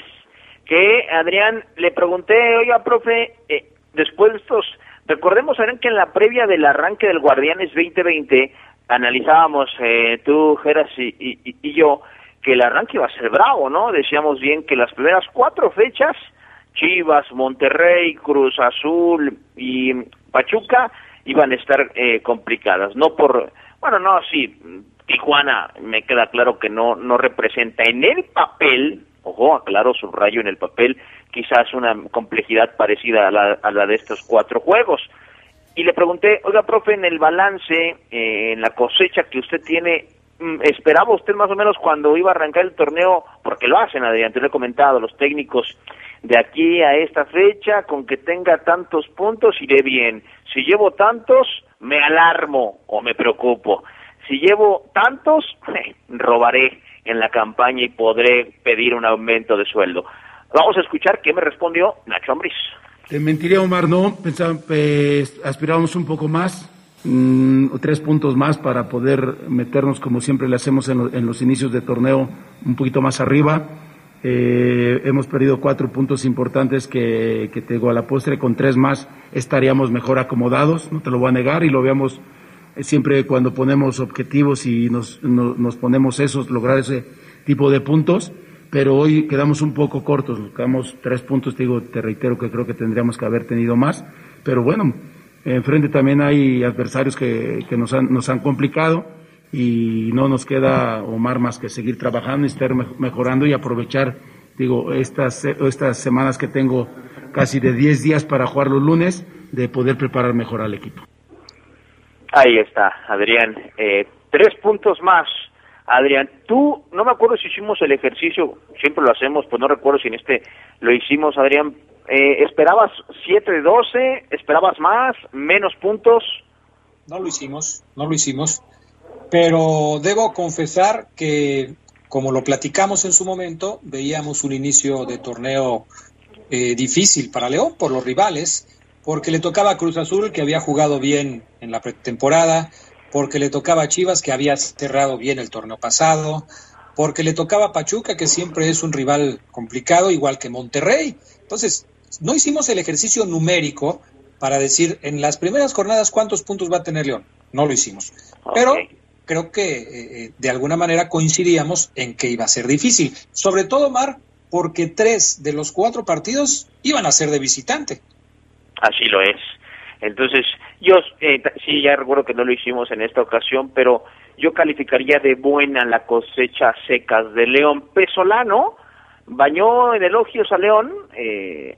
que Adrián le pregunté, oiga, profe, eh, después de estos, recordemos, Adrián, que en la previa del arranque del Guardianes 2020, analizábamos eh, tú, Geras y yo, que el arranque iba a ser bravo, ¿no? Decíamos bien que las primeras cuatro fechas, Chivas, Monterrey, Cruz Azul y Pachuca, iban a estar eh, complicadas, no por, bueno, no, sí, Tijuana me queda claro que no, no representa en el papel, ojo, aclaro, subrayo en el papel, quizás una complejidad parecida a la, a la de estos cuatro juegos. Y le pregunté, oiga, profe, en el balance, eh, en la cosecha que usted tiene, ¿esperaba usted más o menos cuando iba a arrancar el torneo? Porque lo hacen, adelante, lo he comentado, los técnicos de aquí a esta fecha, con que tenga tantos puntos, iré bien. Si llevo tantos, me alarmo o me preocupo. Si llevo tantos, robaré en la campaña y podré pedir un aumento de sueldo. Vamos a escuchar qué me respondió Nacho Ambriz. Te mentiría, Omar, no. Pensaba, pues, aspirábamos un poco más, mm, tres puntos más para poder meternos, como siempre le hacemos en, los inicios de torneo, un poquito más arriba. Eh, hemos perdido cuatro puntos importantes que, que te a la postre con tres más estaríamos mejor acomodados, no te lo voy a negar, y lo veamos eh, siempre cuando ponemos objetivos y nos, nos ponemos esos, lograr ese tipo de puntos pero hoy quedamos un poco cortos, quedamos tres puntos, te digo, te reitero que creo que tendríamos que haber tenido más, pero bueno, enfrente también hay adversarios que, que nos, han, nos han complicado y no nos queda, Omar, más que seguir trabajando y estar mejorando y aprovechar, digo, estas, estas semanas que tengo casi de 10 días para jugar los lunes, de poder preparar mejor al equipo. Ahí está, Adrián. Eh, tres puntos más Adrián, tú, no me acuerdo si hicimos el ejercicio, siempre lo hacemos, pues no recuerdo si en este lo hicimos, Adrián. Eh, ¿Esperabas 7 de 12? ¿Esperabas más? ¿Menos puntos? No lo hicimos, no lo hicimos. Pero debo confesar que, como lo platicamos en su momento, veíamos un inicio de torneo eh, difícil para León por los rivales, porque le tocaba a Cruz Azul, que había jugado bien en la pretemporada, porque le tocaba a Chivas, que había cerrado bien el torneo pasado, porque le tocaba a Pachuca, que siempre es un rival complicado, igual que Monterrey. Entonces, no hicimos el ejercicio numérico para decir en las primeras jornadas cuántos puntos va a tener León. No lo hicimos. Pero creo que eh, eh, de alguna manera coincidíamos en que iba a ser difícil. Sobre todo, Mar, porque tres de los cuatro partidos iban a ser de visitante. Así lo es. Entonces, yo eh, sí, ya recuerdo que no lo hicimos en esta ocasión, pero yo calificaría de buena la cosecha secas de León. Pesolano bañó en elogios a León eh,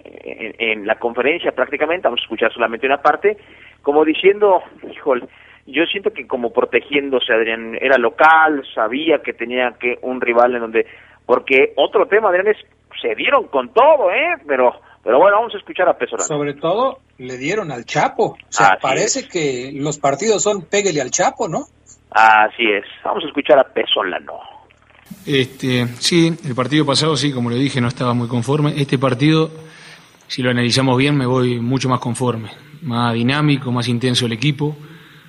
en, la conferencia prácticamente, vamos a escuchar solamente una parte, como diciendo, híjole, yo siento que como protegiéndose, Adrián, era local, sabía que tenía que un rival en donde, porque otro tema, Adrián, es, se dieron con todo, ¿eh? Pero pero bueno, vamos a escuchar a Pesolano. Sobre todo le dieron al Chapo. O sea, parece que los partidos son pégale al Chapo, ¿no? Así es. Vamos a escuchar a Pesolano. Este, sí, el partido pasado, sí, como le dije, no estaba muy conforme. Este partido, si lo analizamos bien, me voy mucho más conforme. Más dinámico, más intenso el equipo.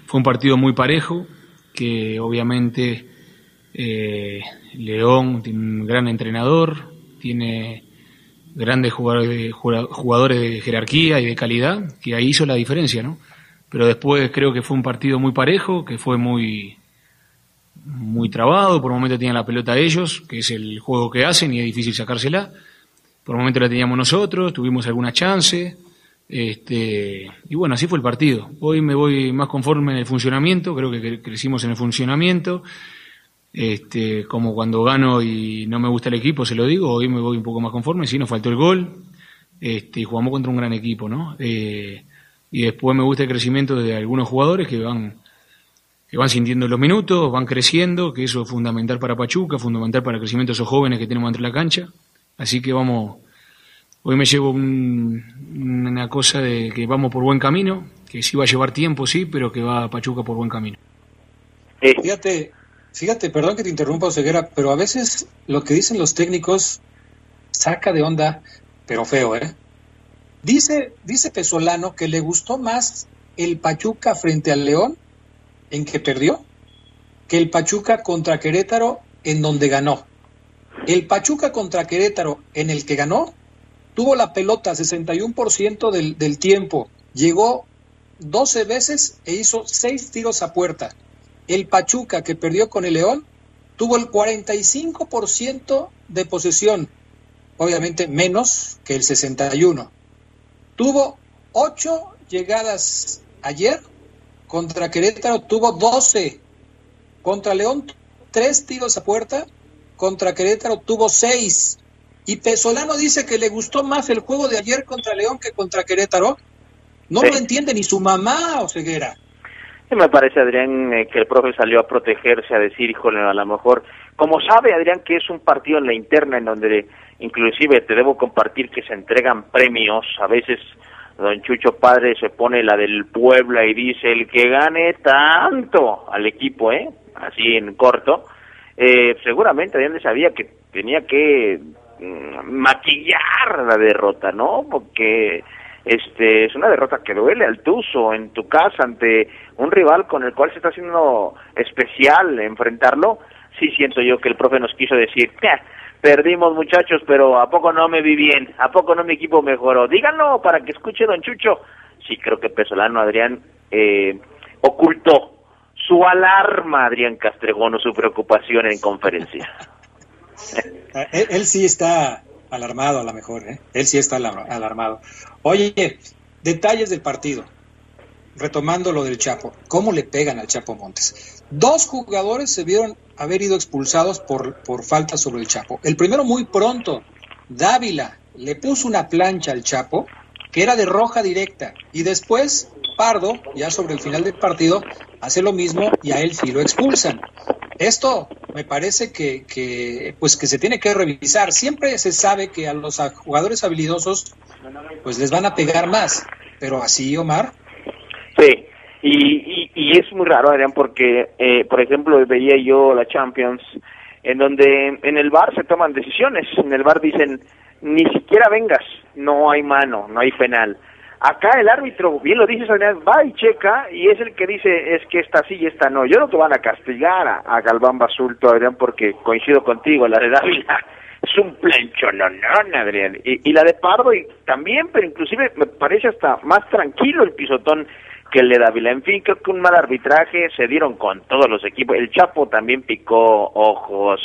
Fue un partido muy parejo, que obviamente eh, León tiene un gran entrenador, tiene grandes jugadores, jugadores de jerarquía y de calidad, que ahí hizo la diferencia, ¿no? Pero después creo que fue un partido muy parejo, que fue muy, muy trabado, por un momento tenían la pelota ellos, que es el juego que hacen y es difícil sacársela. Por un momento la teníamos nosotros, tuvimos alguna chance, este, y bueno, así fue el partido. Hoy me voy más conforme en el funcionamiento, creo que crecimos en el funcionamiento este, como cuando gano y no me gusta el equipo, se lo digo, hoy me voy un poco más conforme, sí, nos faltó el gol, este, y jugamos contra un gran equipo, ¿no? Eh, y después me gusta el crecimiento de algunos jugadores que van, que van sintiendo los minutos, van creciendo, que eso es fundamental para Pachuca, fundamental para el crecimiento de esos jóvenes que tenemos entre la cancha. Así que vamos, hoy me llevo una cosa de que vamos por buen camino, que sí va a llevar tiempo, sí, pero que va Pachuca por buen camino. Fíjate, Fíjate, perdón que te interrumpa, Oseguera, pero a veces lo que dicen los técnicos saca de onda, pero feo, ¿eh? Dice, dice Pesolano que le gustó más el Pachuca frente al León, en que perdió, que el Pachuca contra Querétaro, en donde ganó. El Pachuca contra Querétaro, en el que ganó, tuvo la pelota 61% del, del tiempo, llegó 12 veces e hizo 6 tiros a puerta. El Pachuca, que perdió con el León, tuvo el 45% de posesión, obviamente menos que el 61. Tuvo 8 llegadas ayer, contra Querétaro tuvo 12, contra León 3 tiros a puerta, contra Querétaro tuvo 6. Y Pesolano dice que le gustó más el juego de ayer contra León que contra Querétaro. No lo entiende ni su mamá o ceguera me parece, Adrián, eh, que el profe salió a protegerse, a decir, híjole, a lo mejor, como sabe, Adrián, que es un partido en la interna en donde inclusive te debo compartir que se entregan premios, a veces don Chucho Padre se pone la del Puebla y dice, el que gane tanto al equipo, ¿eh? Así en corto, eh, seguramente Adrián sabía que tenía que mm, maquillar la derrota, ¿no? Porque este es una derrota que duele al Tuzo en tu casa ante un rival con el cual se está haciendo especial enfrentarlo. Sí siento yo que el profe nos quiso decir, perdimos muchachos, pero ¿a poco no me vi bien? ¿A poco no mi equipo mejoró? Díganlo para que escuche don Chucho. Sí, creo que Pesolano Adrián eh, ocultó su alarma, Adrián Castregón, o su preocupación en conferencia. él, él, sí está alarmado a lo mejor, ¿eh? Él sí está alarmado. Oye, detalles del partido. Retomando lo del Chapo, ¿cómo le pegan al Chapo Montes? Dos jugadores se vieron haber ido expulsados por, por falta sobre el Chapo. El primero muy pronto, Dávila le puso una plancha al Chapo que era de roja directa y después Pardo, ya sobre el final del partido, hace lo mismo y a él sí lo expulsan. Esto me parece que, que, pues que se tiene que revisar. Siempre se sabe que a los jugadores habilidosos pues les van a pegar más, pero así, Omar. Sí, y, y, es muy raro, Adrián, porque, eh, por ejemplo, veía yo la Champions, en donde en el bar se toman decisiones. En el bar dicen, ni siquiera vengas, no hay mano, no hay penal. Acá el árbitro, bien lo dice va y checa y es el que dice es que esta sí y esta no. Yo no te van a castigar a, Galván Basulto, Adrián, porque coincido contigo, la de Dávila es un plancho, no, no, Adrián. Y, la de Pardo y también, pero inclusive me parece hasta más tranquilo el pisotón que el de Dávila. En fin, creo que un mal arbitraje se dieron con todos los equipos. El Chapo también picó ojos,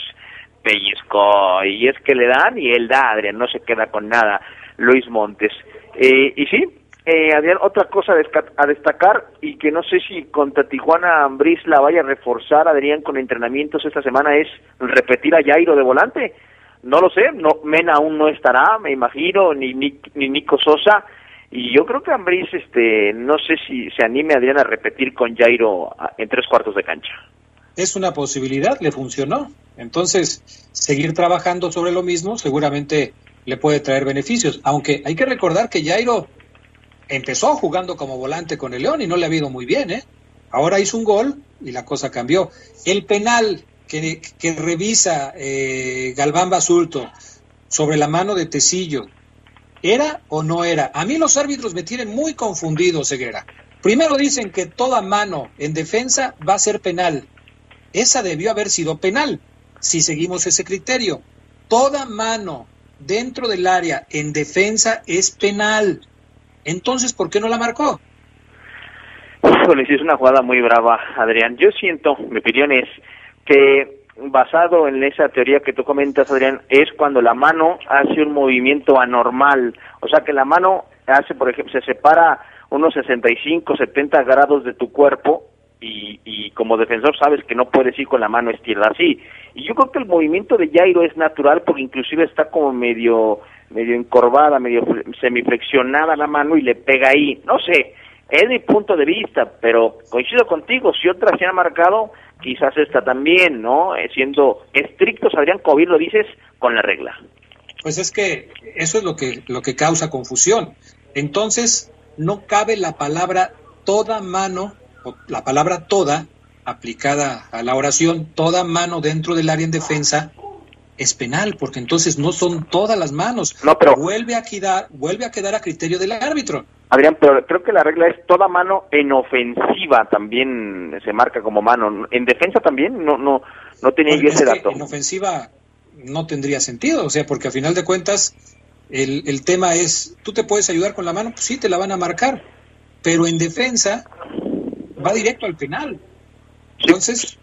pellizcó, y es que le dan y él da, Adrián, no se queda con nada. Luis Montes. Eh, y sí, eh, Adrián, otra cosa a destacar y que no sé si contra Tijuana Ambris la vaya a reforzar, Adrián, con entrenamientos esta semana es repetir a Jairo de volante. No lo sé, no, Mena aún no estará, me imagino, ni, ni, ni Nico Sosa. Y yo creo que Ambris, este, no sé si se anime Adrián a repetir con Jairo en tres cuartos de cancha. Es una posibilidad, le funcionó. Entonces, seguir trabajando sobre lo mismo seguramente le puede traer beneficios. Aunque hay que recordar que Jairo empezó jugando como volante con el León y no le ha ido muy bien, ¿eh? Ahora hizo un gol y la cosa cambió. El penal que, que revisa eh, Galván Basulto sobre la mano de Tecillo, ¿era o no era? A mí los árbitros me tienen muy confundido, Ceguera. Primero dicen que toda mano en defensa va a ser penal. Esa debió haber sido penal, si seguimos ese criterio. Toda mano dentro del área en defensa es penal. Entonces, ¿por qué no la marcó? Híjole, es una jugada muy brava, Adrián. Yo siento, mi opinión es que basado en esa teoría que tú comentas, Adrián, es cuando la mano hace un movimiento anormal. O sea, que la mano hace, por ejemplo, se separa unos 65, 70 grados de tu cuerpo y, y como defensor sabes que no puedes ir con la mano estirada así. Y yo creo que el movimiento de Jairo es natural porque inclusive está como medio medio encorvada, medio semiflexionada la mano y le pega ahí. No sé, es mi punto de vista, pero coincido contigo, si otra se ha marcado, quizás esta también, ¿no? Eh, siendo estrictos, Adrián Covir lo dices, con la regla. Pues es que eso es lo que, lo que causa confusión. Entonces, no cabe la palabra toda mano, o la palabra toda, aplicada a la oración, toda mano dentro del área en defensa, es penal, porque entonces no son todas las manos. No, pero vuelve a quedar, vuelve a quedar a criterio del árbitro. Adrián, pero creo que la regla es toda mano en ofensiva también se marca como mano. En defensa también no no no tenía yo ese dato. En ofensiva no tendría sentido, o sea, porque a final de cuentas el, el tema es, tú te puedes ayudar con la mano, pues sí, te la van a marcar, pero en defensa va directo al penal. Entonces...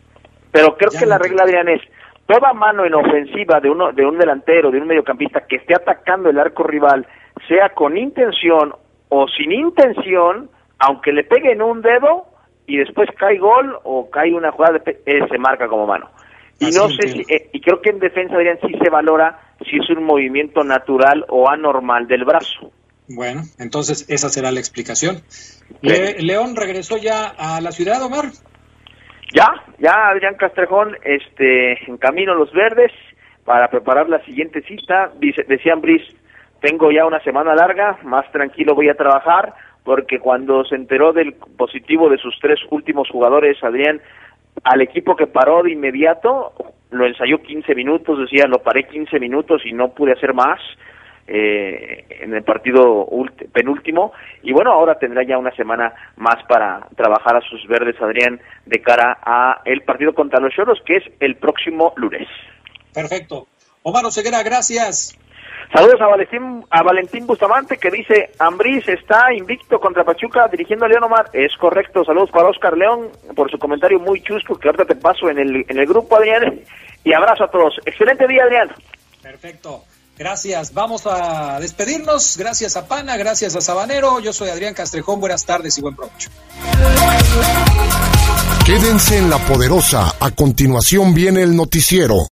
Pero creo que la regla, Adrián, es toda mano en ofensiva de uno de un delantero, de un mediocampista que esté atacando el arco rival, sea con intención o sin intención, aunque le pegue en un dedo y después cae gol o cae una jugada, de eh, se marca como mano. Y no sé si, eh, y creo que en defensa Adrián sí se valora si es un movimiento natural o anormal del brazo. Bueno, entonces esa será la explicación. León regresó ya a la ciudad, Omar. Ya, ya Adrián Castrejón, este, en camino a los verdes para preparar la siguiente cita. Dice, decían Bris, tengo ya una semana larga, más tranquilo voy a trabajar, porque cuando se enteró del positivo de sus tres últimos jugadores, Adrián, al equipo que paró de inmediato, lo ensayó 15 minutos, decía, lo paré 15 minutos y no pude hacer más. eh, en el partido penúltimo y bueno, ahora tendrá ya una semana más para trabajar a sus verdes, Adrián, de cara a el partido contra los Choros, que es el próximo lunes. Perfecto. Omar Oseguera, gracias. Saludos a Valentín, a Valentín Bustamante que dice, Ambriz está invicto contra Pachuca dirigiendo a León Omar. Es correcto, saludos para Oscar León por su comentario muy chusco que ahorita te paso en el, en el grupo, Adrián. Y abrazo a todos. Excelente día, Adrián. Perfecto. Gracias. Vamos a despedirnos. Gracias a Pana, gracias a Sabanero. Yo soy Adrián Castrejón. Buenas tardes y buen provecho. Quédense en la poderosa. A continuación viene el noticiero.